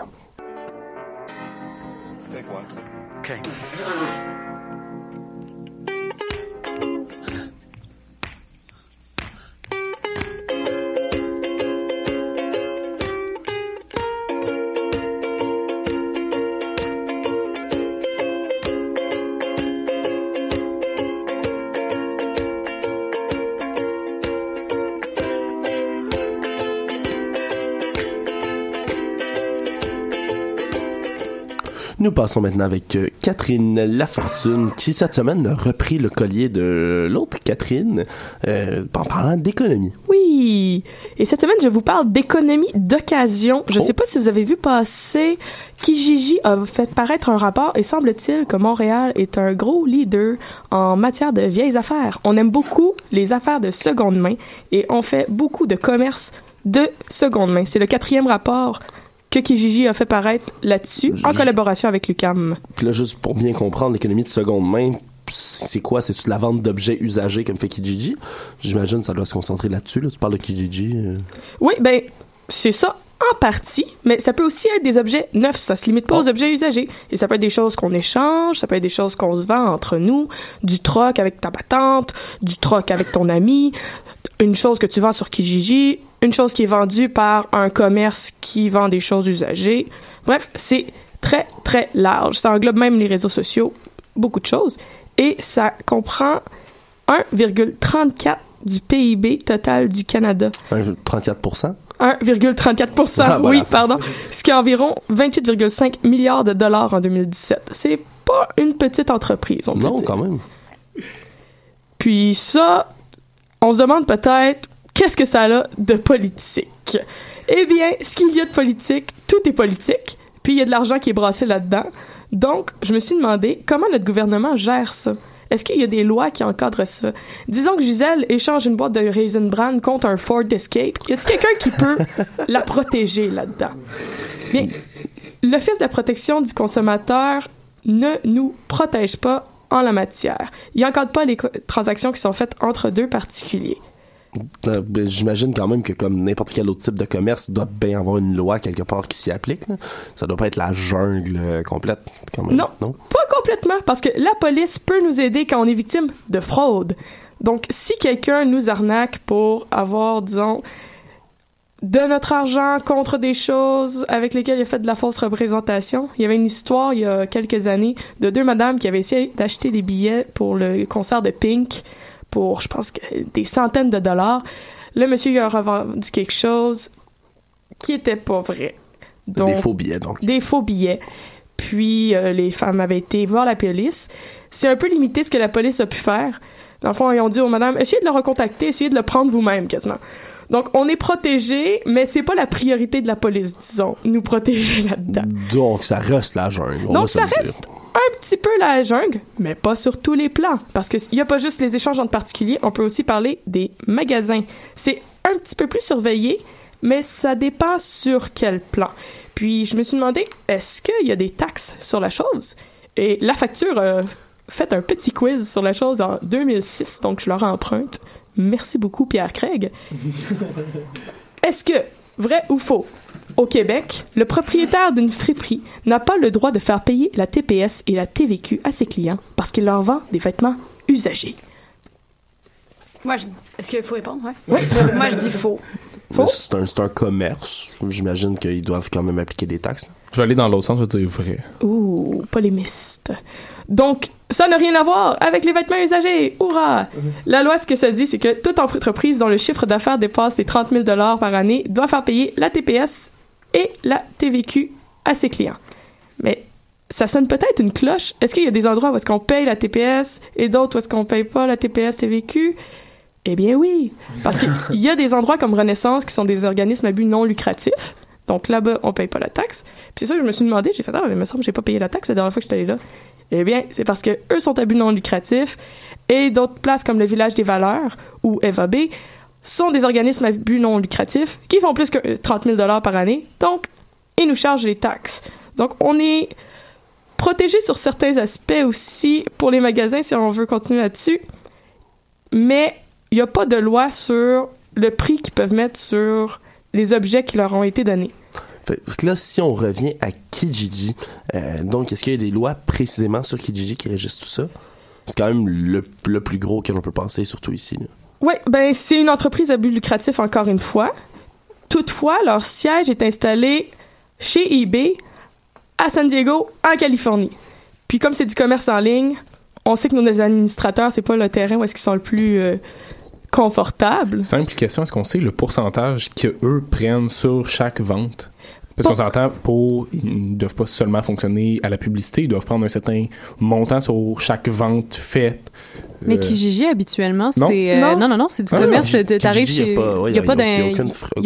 Nous passons maintenant avec euh, Catherine Lafortune, qui cette semaine a repris le collier de l'autre Catherine euh, en parlant d'économie. Oui. Et cette semaine, je vous parle d'économie d'occasion. Je Oh. sais pas si vous avez vu passer Kijiji a fait paraître un rapport et semble-t-il que Montréal est un gros leader en matière de vieilles affaires. On aime beaucoup les affaires de seconde main et on fait beaucoup de commerce de seconde main. C'est le quatrième rapport que Kijiji a fait paraître là-dessus en collaboration avec l'UCAM. Puis là, juste pour bien comprendre, l'économie de seconde main, c'est quoi? C'est-tu de la vente d'objets usagés comme fait Kijiji? J'imagine que ça doit se concentrer là-dessus. Là. Tu parles de Kijiji. euh. Oui, ben, c'est ça en partie, mais ça peut aussi être des objets neufs. Ça se limite pas aux objets usagés. Et ça peut être des choses qu'on échange, ça peut être des choses qu'on se vend entre nous, du troc avec ta patente, du troc avec ton ami, une chose que tu vends sur Kijiji, une chose qui est vendue par un commerce qui vend des choses usagées. Bref, c'est très, très large. Ça englobe même les réseaux sociaux, beaucoup de choses. Et ça comprend 1,34 du PIB total du Canada. Un 34 1,34 Ah, voilà. oui, pardon. Ce qui est environ 28,5 milliards de dollars en 2017. C'est pas une petite entreprise, on peut Non, dire. quand même. Puis ça, on se demande peut-être qu'est-ce que ça a de politique? Eh bien, ce qu'il y a de politique, tout est politique, puis il y a de l'argent qui est brassé là-dedans. Donc, je me suis demandé comment notre gouvernement gère ça. Est-ce qu'il y a des lois qui encadrent ça? Disons que Gisèle échange une boîte de Raisin Bran contre un Ford Escape. Y a-t-il quelqu'un qui peut *laughs* la protéger là-dedans? Bien, l'Office de la protection du consommateur ne nous protège pas en la matière. Il n'encadre pas les transactions qui sont faites entre deux particuliers. Euh, ben, J'imagine quand même que comme n'importe quel autre type de commerce, il doit bien avoir une loi quelque part qui s'y applique. là. Ça doit pas être la jungle euh, complète. Quand même, Non? Pas complètement, parce que la police peut nous aider quand on est victime de fraude. Donc, si quelqu'un nous arnaque pour avoir, disons, de notre argent contre des choses avec lesquelles il a fait de la fausse représentation. Il y avait une histoire il y a quelques années de deux madames qui avaient essayé d'acheter des billets pour le concert de Pink pour, je pense, que des centaines de dollars. Le monsieur il a revendu quelque chose qui était pas vrai. Des faux billets, donc. Des faux billets. Puis euh, les femmes avaient été voir la police. C'est un peu limité ce que la police a pu faire. Dans le fond, ils ont dit aux madames, essayez de le recontacter, essayez de le prendre vous-même, quasiment. Donc, on est protégé, mais c'est pas la priorité de la police, disons, nous protéger là-dedans. Donc, ça reste la jungle. Donc, ça reste petit peu la jungle, mais pas sur tous les plans. Parce qu'il n'y a pas juste les échanges entre particuliers, on peut aussi parler des magasins. C'est un petit peu plus surveillé, mais ça dépend sur quel plan. Puis, je me suis demandé, est-ce qu'il y a des taxes sur la chose? Et la facture a fait un petit quiz sur la chose en 2006, donc je leur emprunte. Merci beaucoup, Pierre Craig. *laughs* Est-ce que, vrai ou faux, au Québec, le propriétaire d'une friperie n'a pas le droit de faire payer la TPS et la TVQ à ses clients parce qu'il leur vend des vêtements usagés? Moi, je... est-ce qu'il faut répondre? Ouais. *laughs* Moi, je dis faux. Mais C'est un, un commerce. J'imagine qu'ils doivent quand même appliquer des taxes. Je vais aller dans l'autre sens, je vais dire vrai. Ouh, polémiste. Donc, ça n'a rien à voir avec les vêtements usagés. Hourra! La loi, ce que ça dit, c'est que toute entreprise dont le chiffre d'affaires dépasse les 30 000 par année doit faire payer la TPS et la TVQ à ses clients. Mais ça sonne peut-être une cloche. Est-ce qu'il y a des endroits où est-ce qu'on paye la TPS et d'autres où est-ce qu'on paye pas la TPS, TVQ? Eh bien oui, parce qu'il *laughs* y a des endroits comme Renaissance qui sont des organismes à but non lucratif. Donc là-bas, on paye pas la taxe. Puis ça, je me suis demandé, j'ai fait ah, mais il me semble que j'ai pas payé la taxe la dernière fois que j'étais allé là. Eh bien, c'est parce que eux sont à but non lucratif et d'autres places comme le Village des Valeurs ou FAB sont des organismes à but non lucratif qui font plus que euh, 30 000 par année. Donc, ils nous chargent les taxes. Donc, on est protégé sur certains aspects aussi pour les magasins si on veut continuer là-dessus. Mais il n'y a pas de loi sur le prix qu'ils peuvent mettre sur les objets qui leur ont été donnés. Là, si on revient à Kijiji, euh, donc est-ce qu'il y a des lois précisément sur Kijiji qui régissent tout ça? C'est quand même le, le plus gros que l'on peut penser, surtout ici. Oui, ben c'est une entreprise à but lucratif encore une fois. Toutefois, leur siège est installé chez eBay à San Diego, en Californie. Puis comme c'est du commerce en ligne, on sait que nos administrateurs, c'est pas le terrain où est-ce qu'ils sont le plus euh, confortables. Simple question, est-ce qu'on sait le pourcentage que eux prennent sur chaque vente? Parce qu'on s'entend pour, ils ne doivent pas seulement fonctionner à la publicité, ils doivent prendre un certain montant sur chaque vente faite. Mais Euh, Kijiji, habituellement, Non. c'est... euh, Non. non, non, non, c'est du Ah, commerce. De- T'arrives Il n'y a y a- pas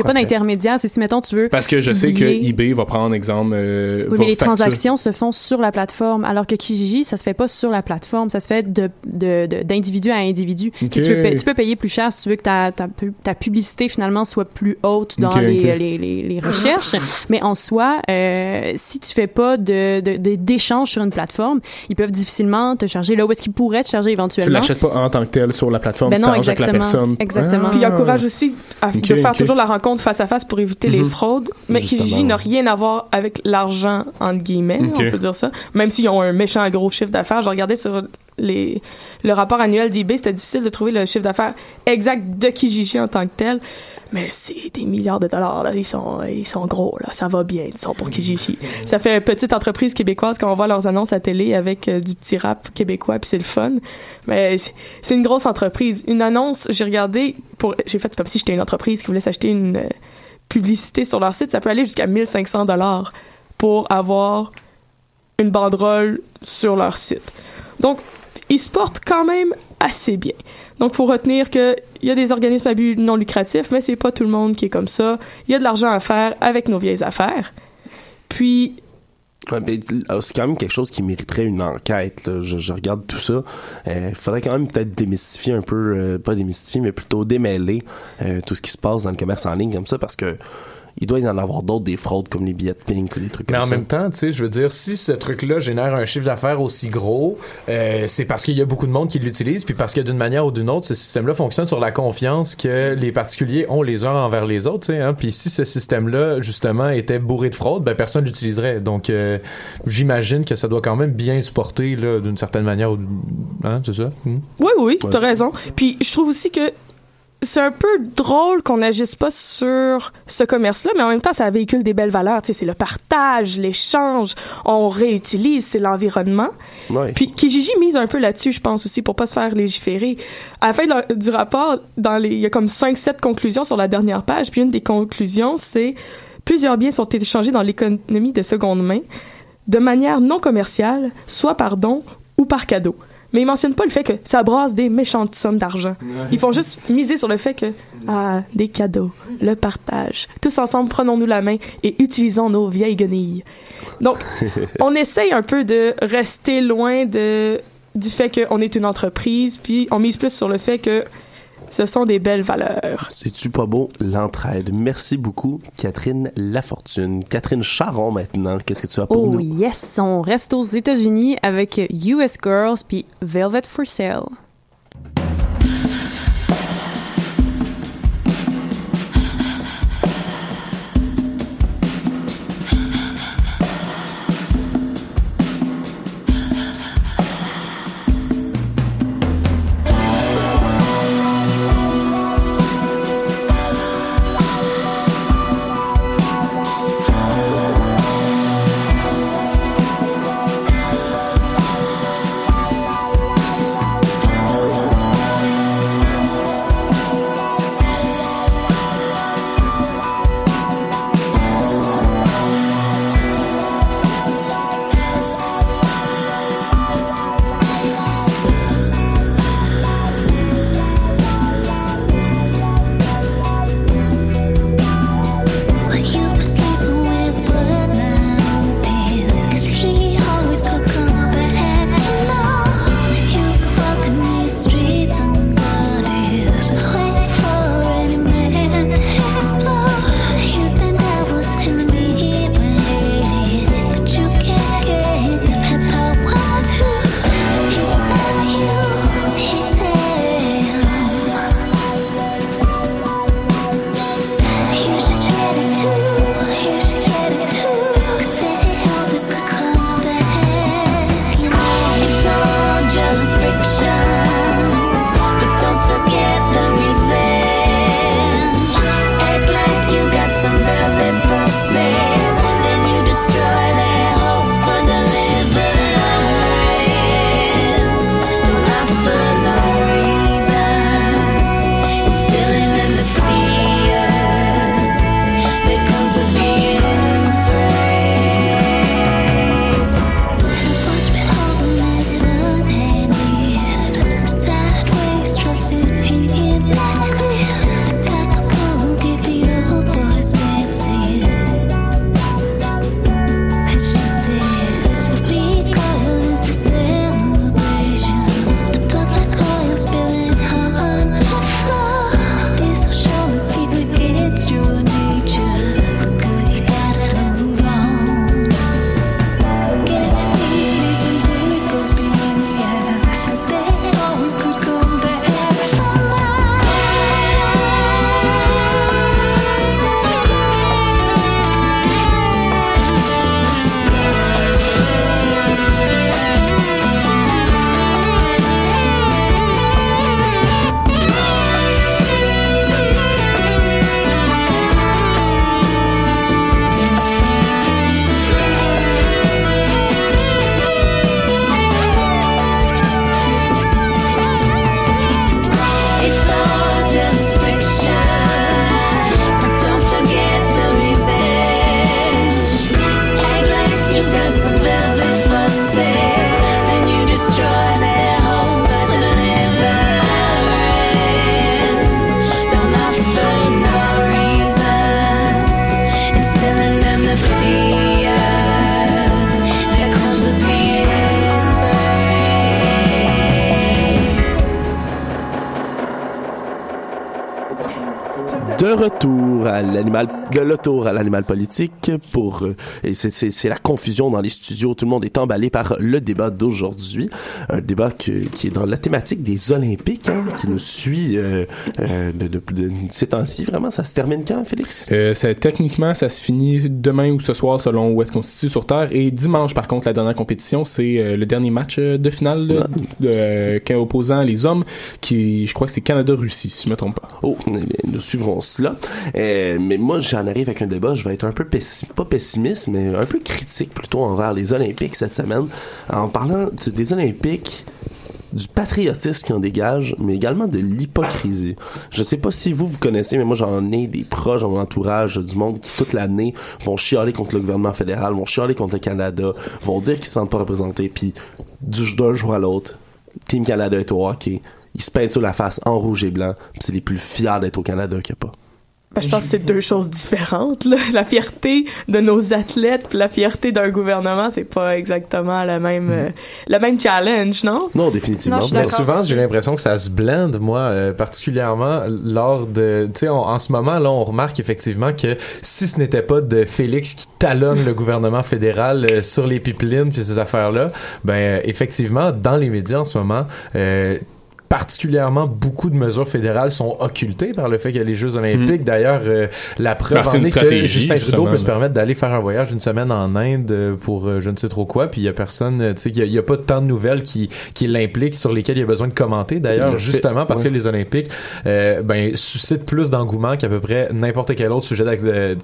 pas d'intermédiaire. C'est si, mettons, tu veux... Parce que je sais que eBay va prendre exemple. euh, Oui, mais les transactions se font sur la plateforme, alors que Kijiji, ça se fait pas sur la plateforme, ça se fait de de- de- d'individu à individu. Tu, tu peux payer plus cher si tu veux que ta, ta, pu- ta publicité finalement soit plus haute dans les, ok. les, les, les recherches, mais en soi, euh, si tu fais pas de de- de- d'échange sur une plateforme, ils peuvent difficilement te charger là où est-ce qu'ils pourraient te charger Tu éventuellement. l'achètes pas en tant que tel sur la plateforme, Ben tu non, t'arranges avec la exactement. personne. Exactement. Ah. Puis il encourage aussi à, de faire toujours la rencontre face à face pour éviter les Mhm. fraudes. Mais Justement, Kijiji n'a rien à voir avec l'argent, entre guillemets, Ok. on peut dire ça. Même s'ils ont un méchant gros chiffre d'affaires. Je regardais sur les, le rapport annuel d'eBay, c'était difficile de trouver le chiffre d'affaires exact de Kijiji en tant que tel. Mais c'est des milliards de dollars, là. Ils sont, ils sont gros, là. Ça va bien, disons, pour Kijiji. Ça fait petite entreprise québécoise quand on voit leurs annonces à télé avec euh, du petit rap québécois, puis c'est le fun. Mais c'est- une grosse entreprise. Une annonce, j'ai regardé, j'ai fait comme si j'étais une entreprise qui voulait s'acheter une euh, publicité sur leur site. Ça peut aller jusqu'à 1500 dollars pour avoir une banderole sur leur site. Donc, ils se portent quand même assez bien. Donc, faut retenir que il y a des organismes à but non lucratif, mais c'est pas tout le monde qui est comme ça. Il y a de l'argent à faire avec nos vieilles affaires. Puis, mais, euh, c'est quand même quelque chose qui mériterait une enquête. Je, regarde tout ça. Il faudrait quand même peut-être démystifier un peu, euh, pas démystifier, mais plutôt démêler euh, tout ce qui se passe dans le commerce en ligne comme ça, parce que il doit y en avoir d'autres des fraudes comme les billets de pink ou des trucs Mais comme en ça. même temps, tu sais, je veux dire, si ce truc-là génère un chiffre d'affaires aussi gros, euh, c'est parce qu'il y a beaucoup de monde qui l'utilise, puis parce que d'une manière ou d'une autre, ce système-là fonctionne sur la confiance que les particuliers ont les uns envers les autres, tu sais. Hein? Puis si ce système-là, justement, était bourré de fraude, ben personne l'utiliserait. Donc, euh, j'imagine que ça doit quand même bien se porter, là, d'une certaine manière. ou- Hein, c'est ça? Hmm? Oui, oui, Ouais. t'as raison. Puis je trouve aussi que c'est un peu drôle qu'on n'agisse pas sur ce commerce-là, mais en même temps, ça véhicule des belles valeurs. C'est le partage, l'échange, on réutilise, c'est l'environnement. Puis Kijiji mise un peu là-dessus, je pense aussi, pour pas se faire légiférer. À la fin de du rapport, dans les, il y a comme 5-7 conclusions sur la dernière page, puis une des conclusions, c'est plusieurs biens sont échangés dans l'économie de seconde main de manière non commerciale, soit par don ou par cadeau. Mais ils mentionnent pas le fait que ça brasse des méchantes sommes d'argent. Ils font juste miser sur le fait que, ah, des cadeaux, le partage. Tous ensemble, prenons-nous la main et utilisons nos vieilles guenilles. Donc, *laughs* on essaye un peu de rester loin de, du fait qu'on est une entreprise, puis on mise plus sur le fait que ce sont des belles valeurs. C'est-tu pas beau, l'entraide? Merci beaucoup, Catherine Lafortune. Catherine Charon, maintenant, qu'est-ce que tu as pour Oh nous? yes, on reste aux États-Unis avec US Girls puis Velvet for Sale. De retour à l'animal politique pour, euh, et c'est, la confusion dans les studios. Tout le monde est emballé par le débat d'aujourd'hui. Un débat que- qui est dans la thématique des Olympiques, hein, qui nous suit, euh, euh, de, de, de- ces temps-ci. Vraiment, ça se termine quand, Félix? Euh, ça, techniquement, ça se finit demain ou ce soir selon où est-ce qu'on se situe sur Terre. Et dimanche, par contre, la dernière compétition, c'est le dernier match de finale qui est opposant les hommes, qui, je crois que c'est Canada-Russie, si je me trompe pas. Oh, eh bien, nous suivrons cela. Mais moi, j'en arrive avec un débat. Je vais être un peu pessi- pas pessimiste, mais un peu critique plutôt envers les Olympiques cette semaine. En parlant de- des Olympiques, du patriotisme qui en dégage, mais également de l'hypocrisie. Je sais pas si vous vous connaissez, mais moi j'en ai des proches dans mon entourage du monde qui toute l'année vont chialer contre le gouvernement fédéral, vont chialer contre le Canada, vont dire qu'ils se sentent pas représentés, puis du d'un jour à l'autre, Team Canada est au hockey, ils se peignent sur la face en rouge et blanc, puis c'est les plus fiers d'être au Canada qu'il n'y a pas. Ben, je pense que c'est deux choses différentes. Là. La fierté de nos athlètes, puis la fierté d'un gouvernement, c'est pas exactement le même, euh, le même challenge, non? Non, définitivement. Non, Mais d'accord. souvent, j'ai l'impression que ça se blende, moi, euh, particulièrement lors de... Tu sais, on- en ce moment, là, on remarque effectivement que si ce n'était pas de Félix qui talonne le gouvernement fédéral euh, sur les pipelines puis ces affaires-là, ben, euh, effectivement, dans les médias en ce moment... particulièrement beaucoup de mesures fédérales sont occultées par le fait qu'il y a les Jeux olympiques. D'ailleurs, euh, la preuve Ben, c'est en est que Justin Trudeau peut se permettre d'aller faire un voyage une semaine en Inde euh, pour euh, je ne sais trop quoi, puis il y a personne, tu sais, il y a- pas tant de nouvelles qui, qui l'impliquent, sur lesquelles il y a besoin de commenter. D'ailleurs, fait- justement parce que les Olympiques euh, ben, suscitent plus d'engouement qu'à peu près n'importe quel autre sujet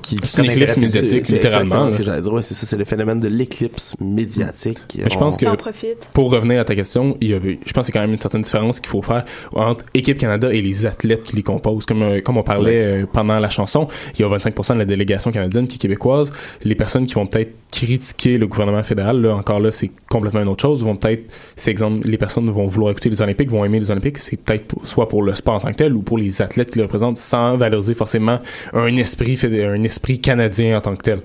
qui, qui C'est médiatique, C'est littéralement, ce que j'allais dire. Ouais, c'est ça, c'est le phénomène de l'éclipse médiatique. Mais je pense que profite. pour revenir à ta question, il y a, je pense qu'il y a quand même une certaine différence qu'il faut faire entre Équipe Canada et les athlètes qui les composent. Comme, euh, comme on parlait euh, pendant la chanson, il y a 25% de la délégation canadienne qui est québécoise. Les personnes qui vont peut-être critiquer le gouvernement fédéral, là, encore là, c'est complètement une autre chose. Vont peut-être, c'est exemple, les personnes vont vouloir écouter les Olympiques, vont aimer les Olympiques. C'est peut-être soit pour le sport en tant que tel ou pour les athlètes qui le représentent sans valoriser forcément un esprit, un esprit canadien en tant que tel.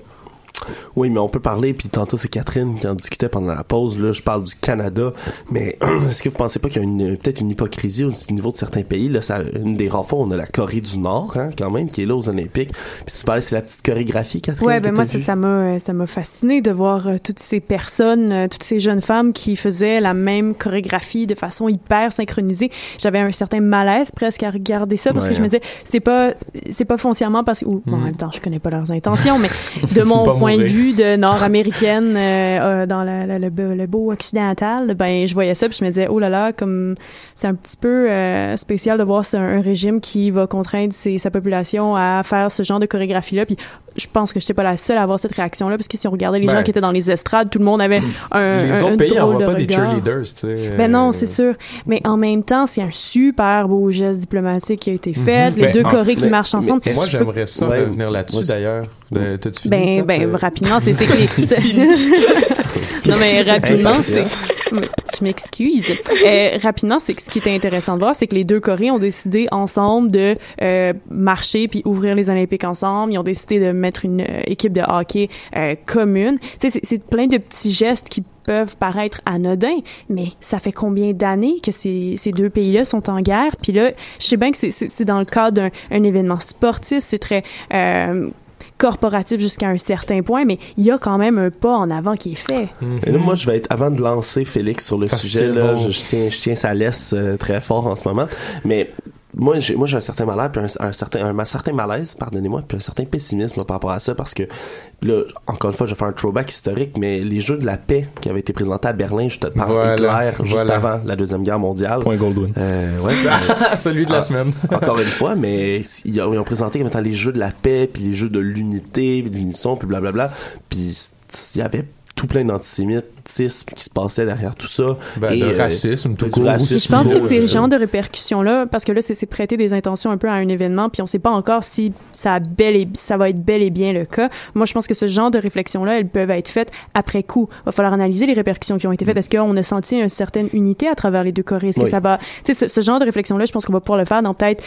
Oui, mais on peut parler, puis tantôt c'est Catherine qui en discutait pendant la pause, là, je parle du Canada, mais *clears throat* est-ce que vous pensez pas qu'il y a une, peut-être une hypocrisie au niveau de certains pays, là, ça, une des rares fois, on a la Corée du Nord, hein, quand même, qui est là aux Olympiques, puis tu parlais, c'est la petite chorégraphie, Catherine? Ouais, ben moi ça m'a euh, ça m'a fasciné de voir euh, toutes ces personnes, euh, toutes ces jeunes femmes qui faisaient la même chorégraphie de façon hyper synchronisée. J'avais un certain malaise presque à regarder ça parce Ouais, que je me disais c'est pas c'est pas foncièrement parce que ou, bon, en Mhm. même temps je connais pas leurs intentions mais de *laughs* mon Pas point de vue de nord-américaine *laughs* euh, euh, dans la- la- le, beau- le beau occidental, ben je voyais ça puis je me disais oh là là comme c'est un petit peu euh, spécial de voir c'est un, un régime qui va contraindre ses- sa population à faire ce genre de chorégraphie là puis je pense que j'étais pas la seule à avoir cette réaction là parce que si on regardait les Ben. gens qui étaient dans les estrades tout le monde avait un les un- autres un pays n'envoient de pas des cheerleaders, tu sais. Ben euh, non, c'est sûr. Mais en même temps, c'est un super beau geste diplomatique qui a été fait. Mhm. Les Ben, deux en- Corées qui mais- marchent mais ensemble. Moi, j'aimerais ça Ouais. revenir là-dessus, Ouais. d'ailleurs. Ben, ben, Euh, rapidement, c'est c'est que les... non, mais rapidement, c'est... Je m'excuse. Euh, rapidement, c'est ce qui était intéressant de voir, c'est que les deux Corées ont décidé ensemble de euh, marcher puis ouvrir les Olympiques ensemble. Ils ont décidé de mettre une euh, équipe de hockey euh, commune. Tu sais, c'est- plein de petits gestes qui peuvent paraître anodins, mais ça fait combien d'années que ces, ces deux pays-là sont en guerre? Puis là, je sais bien que c'est- dans le cadre d'un un événement sportif, c'est très euh, corporatif jusqu'à un certain point, mais il y a quand même un pas en avant qui est fait. Et là, moi, je vais être, avant de lancer Félix sur le Parce sujet, là, bon. je, je tiens, je tiens sa laisse euh, très fort en ce moment. Mais moi, j'ai, moi, j'ai un certain malaise, puis un, un certain, un, un certain malaise, pardonnez-moi, puis un certain pessimisme là, par rapport à ça, parce que là, encore une fois, je vais faire un throwback historique, mais les Jeux de la paix qui avaient été présentés à Berlin, juste par Voilà, Hitler, juste voilà. avant la Deuxième Guerre mondiale. Point Goldwyn. Euh, ouais, euh, *laughs* Celui de la Ah. semaine. *laughs* encore une fois, mais ils ont, ils ont présenté comme étant les jeux de la paix, puis les jeux de l'unité, puis de l'unisson, puis blablabla. Puis il y avait tout plein d'antisémitisme qui se passait derrière tout ça. Ben, Et, de euh, racisme, tout du court. racisme. Je pense que ouais, c'est le c'est ça. genre de répercussions-là, parce que là, c'est prêter des intentions un peu à un événement, puis on sait pas encore si ça, a bel et, ça va être bel et bien le cas. Moi, je pense que ce genre de réflexions-là, elles peuvent être faites après coup. Va falloir analyser les répercussions qui ont été faites. Est-ce qu'on a senti une certaine unité à travers les deux Corées? Est-ce que ça va... Tu sais, ce, ce genre de réflexion-là, je pense qu'on va pouvoir le faire dans peut-être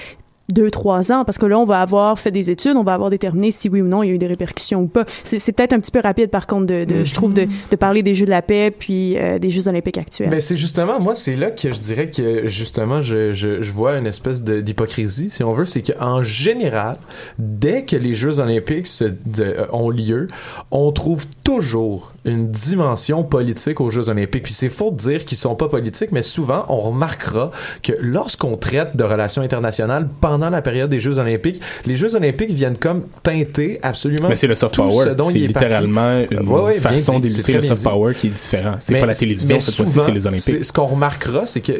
deux, trois ans, parce que là, on va avoir fait des études, on va avoir déterminé si oui ou non il y a eu des répercussions ou pas. C'est c'est peut-être un petit peu rapide, par contre, de, de- je trouve, de, de parler des Jeux de la paix puis euh, des Jeux olympiques actuels. Ben c'est justement, moi, c'est là que je dirais que justement, je, je, je vois une espèce de- d'hypocrisie, si on veut. C'est qu'en général, dès que les Jeux olympiques se, de- euh, ont lieu, on trouve toujours une dimension politique aux Jeux olympiques. Puis c'est faux de dire qu'ils sont pas politiques, mais souvent, on remarquera que lorsqu'on traite de relations internationales pendant la période des Jeux olympiques, les Jeux olympiques viennent comme teinter absolument Mais c'est le soft tout power. ce C'est est parti. littéralement une Ouais, ouais, façon d'illustrer le soft dit. power qui est différent. C'est pas la télévision, cette fois-ci, c'est les Olympiques. Ce qu'on remarquera, c'est que,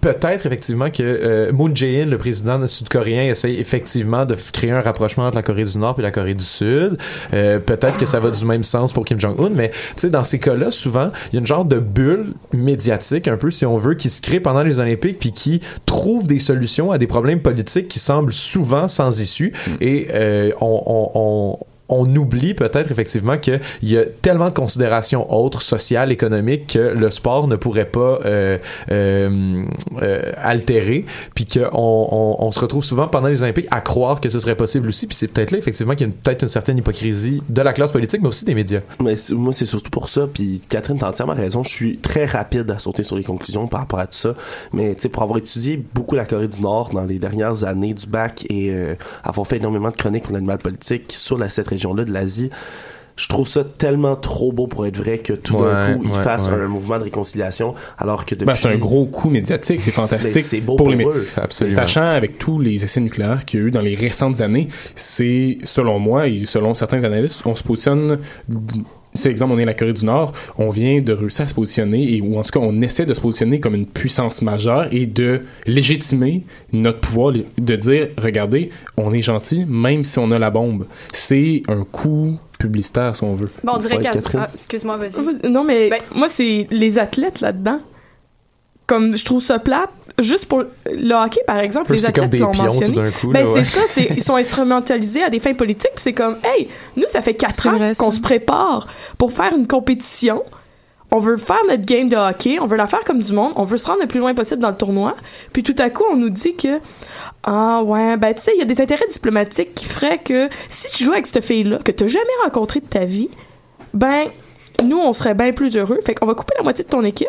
peut-être effectivement que euh, Moon Jae-in, le président sud-coréen, essaye effectivement de créer un rapprochement entre la Corée du Nord et la Corée du Sud. Euh, peut-être que ça va du même sens pour Kim Jong-un, mais dans ces cas-là, souvent, il y a une genre de bulle médiatique, un peu, si on veut, qui se crée pendant les Olympiques, puis qui trouve des solutions à des problèmes politiques qui semblent souvent sans issue. Et euh, on, on, on on oublie peut-être effectivement qu'il y a tellement de considérations autres, sociales, économiques, que le sport ne pourrait pas euh, euh, euh, altérer, puis qu'on on, on se retrouve souvent pendant les Olympiques à croire que ce serait possible aussi, puis c'est peut-être là effectivement qu'il y a peut-être une certaine hypocrisie de la classe politique, mais aussi des médias. Mais moi, c'est surtout pour ça. Puis Catherine, t'as entièrement raison. Je suis très rapide à sauter sur les conclusions par rapport à tout ça. Mais tu sais, pour avoir étudié beaucoup la Corée du Nord dans les dernières années du bac et euh, avoir fait énormément de chroniques pour l'animal politique sur la, cette région-là de l'Asie, je trouve ça tellement trop beau pour être vrai que tout d'un Ouais, coup, ils ouais, fassent ouais. un mouvement de réconciliation, alors que depuis... Ben, c'est un gros coup médiatique, c'est fantastique c'est beau pour pour les eux. Absolument. Sachant avec tous les essais nucléaires qu'il y a eu dans les récentes années, c'est selon moi et selon certains analystes, on se positionne c'est exemple, on est la Corée du Nord, on vient de réussir à se positionner, et, ou en tout cas, on essaie de se positionner comme une puissance majeure et de légitimer notre pouvoir, de dire, regardez, on est gentil, même si on a la bombe. C'est un coup publicitaire, si on veut. Bon, on dirait qu'à... Ah, excuse-moi, vas-y. Non, mais Ben- moi, c'est les athlètes là-dedans. Comme je trouve ça plate, juste pour le hockey, par exemple, les athlètes des l'ont mentionné. coup. Ben, ouais. c'est ça, c'est, ils sont instrumentalisés à des fins politiques, puis c'est comme, hey, nous, ça fait quatre C'est ans vrai, qu'on se prépare pour faire une compétition. On veut faire notre game de hockey, on veut la faire comme du monde, on veut se rendre le plus loin possible dans le tournoi. Puis tout à coup, on nous dit que, ah ouais, ben tu sais, il y a des intérêts diplomatiques qui feraient que si tu joues avec cette fille-là, que t'as jamais rencontrée de ta vie, ben, nous, on serait bien plus heureux. Fait qu'on va couper la moitié de ton équipe,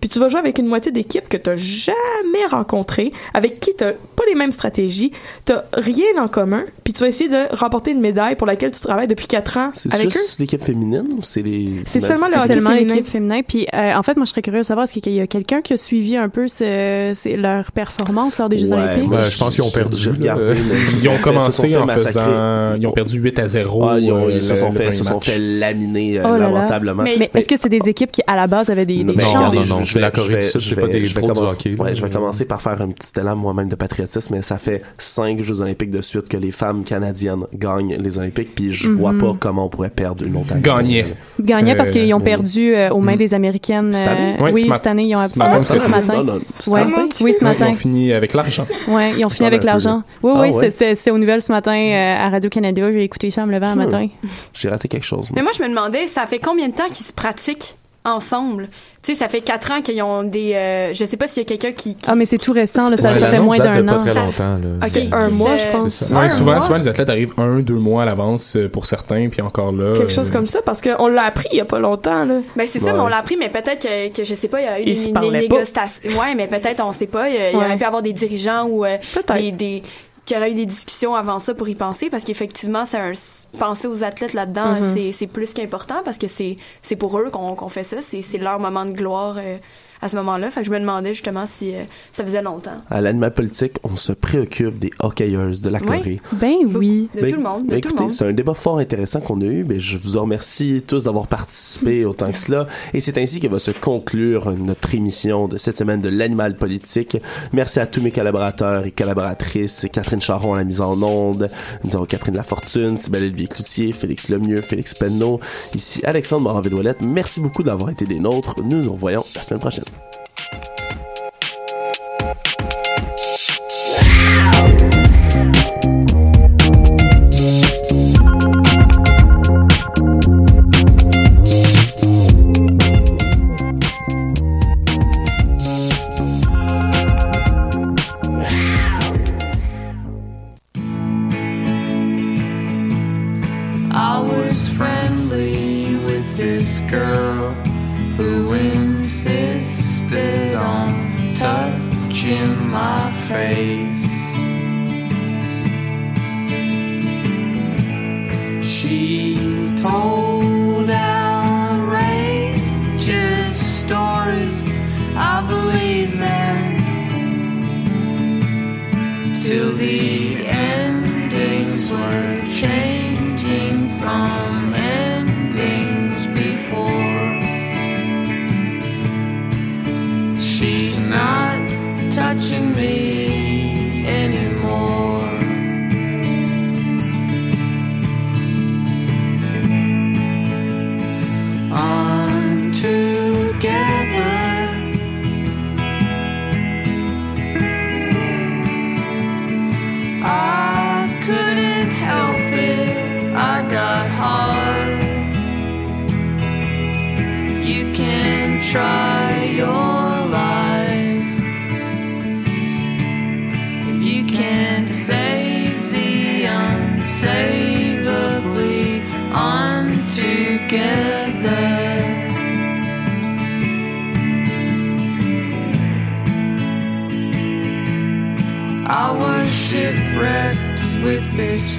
puis tu vas jouer avec une moitié d'équipe que t'as jamais rencontrée, avec qui t'as pas les mêmes stratégies, t'as rien en commun, puis tu vas essayer de remporter une médaille pour laquelle tu travailles depuis quatre ans C'est avec eux. juste l'équipe féminine ou c'est les... C'est seulement le l'équipe féminin. Puis, euh, en fait, moi, je serais curieux de savoir, est-ce qu'il y a quelqu'un qui a suivi un peu ce, leur performance lors des Jeux Ouais, olympiques? Ben, je pense qu'ils ont perdu, regardé. ils ont commencé fait en faisant... Ils ont perdu 8 à 0. Ah, ils, ont- euh, ils se sont fait, se sont fait laminer euh, Oh là là. lamentablement. Mais- Mais est-ce que c'est des équipes qui, à la base, avaient des, chances? non, non, je la vais- Corée je du vais- Sud, c'est pas des du commencer- hockey, Ouais, là. je vais commencer par faire un petit élan moi-même de patriotisme, mais ça fait cinq Jeux olympiques de suite que les femmes canadiennes gagnent les olympiques, puis je vois Mhm. pas comment on pourrait perdre une autre année. Gagnait. Gagnaient parce Euh, qu'ils ont oui. perdu euh, aux mains Mm. des Américaines. Cette année? euh, Oui, oui, ce cette année, ils ont matin, Ah, ce matin? Non, non, ce Ouais. matin? Oui, ce matin. Ils ont fini avec l'argent. Ouais, ils ont fini avec l'argent. Oui, Ah, oui, ouais. c'était aux nouvelles ce matin à Radio-Canada. J'ai écouté ça en me levant un matin. J'ai raté quelque chose. Mais moi, je me demandais, ça fait combien de temps qu'ils se pratiquent? Ensemble? Tu sais, ça fait quatre ans qu'ils ont des... euh, je sais pas s'il y a quelqu'un qui... qui Ah, mais c'est tout récent, là, ça, Ouais, ça fait moins d'un pas an. très Ça- longtemps. Là. Ok, un mois, je pense. Ouais, souvent, mois? souvent, les athlètes arrivent un, deux mois à l'avance euh, pour certains, puis encore là. Quelque chose euh, comme ça, parce qu'on l'a appris il y a pas longtemps, là. Ben c'est ça, mais on l'a appris, mais peut-être que, que je sais pas, il y a eu Ils des, pas. négociations. Ouais, mais peut-être, on sait pas. Il y, aurait pu avoir des dirigeants ou euh, Peut-être. des, des qu'il y aurait eu des discussions avant ça pour y penser, parce qu'effectivement, c'est un penser aux athlètes là-dedans, Mhm. c'est c'est plus qu'important parce que c'est c'est pour eux qu'on qu'on fait ça, c'est c'est leur moment de gloire euh, à ce moment-là. Fait que je me demandais justement si euh, ça faisait longtemps. À l'animal politique, on se préoccupe des hockeyeuses de la Oui. Corée. Ben oui. De Ben, tout le monde, de ben, tout écoutez, c'est un débat fort intéressant qu'on a eu. mais je vous en remercie tous d'avoir participé autant que cela. Et c'est ainsi que va se conclure notre émission de cette semaine de l'animal politique. Merci à tous mes collaborateurs et collaboratrices. Catherine Charon à la mise en onde. Nous avons Catherine Lafortune, Sybelle Elvie Cloutier, Félix Lemieux, Félix Penneau. Ici Alexandre Moranville-Ouellette. Merci beaucoup d'avoir été des nôtres. Nous nous revoyons la semaine prochaine. you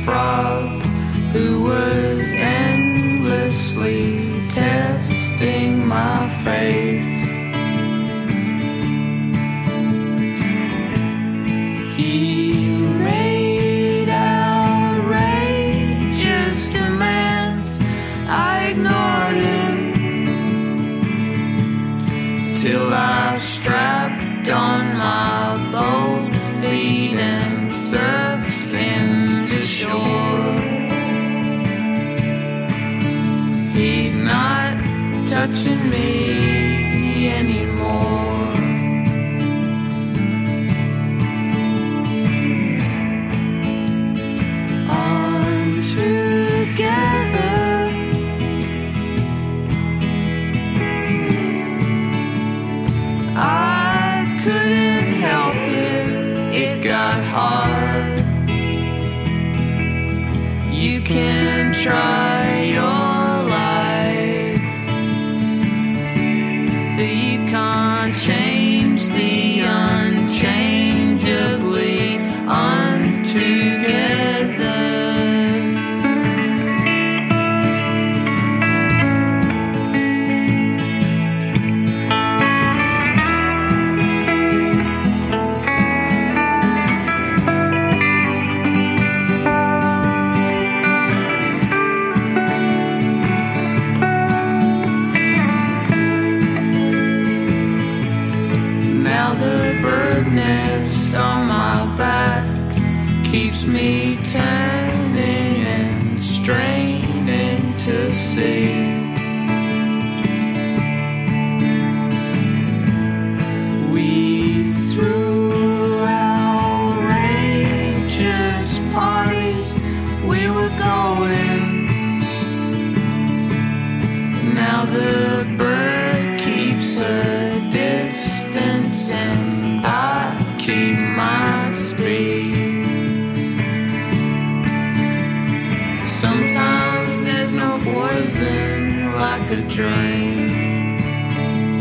frog who was endlessly testing my faith. shore. He's not touching me anymore.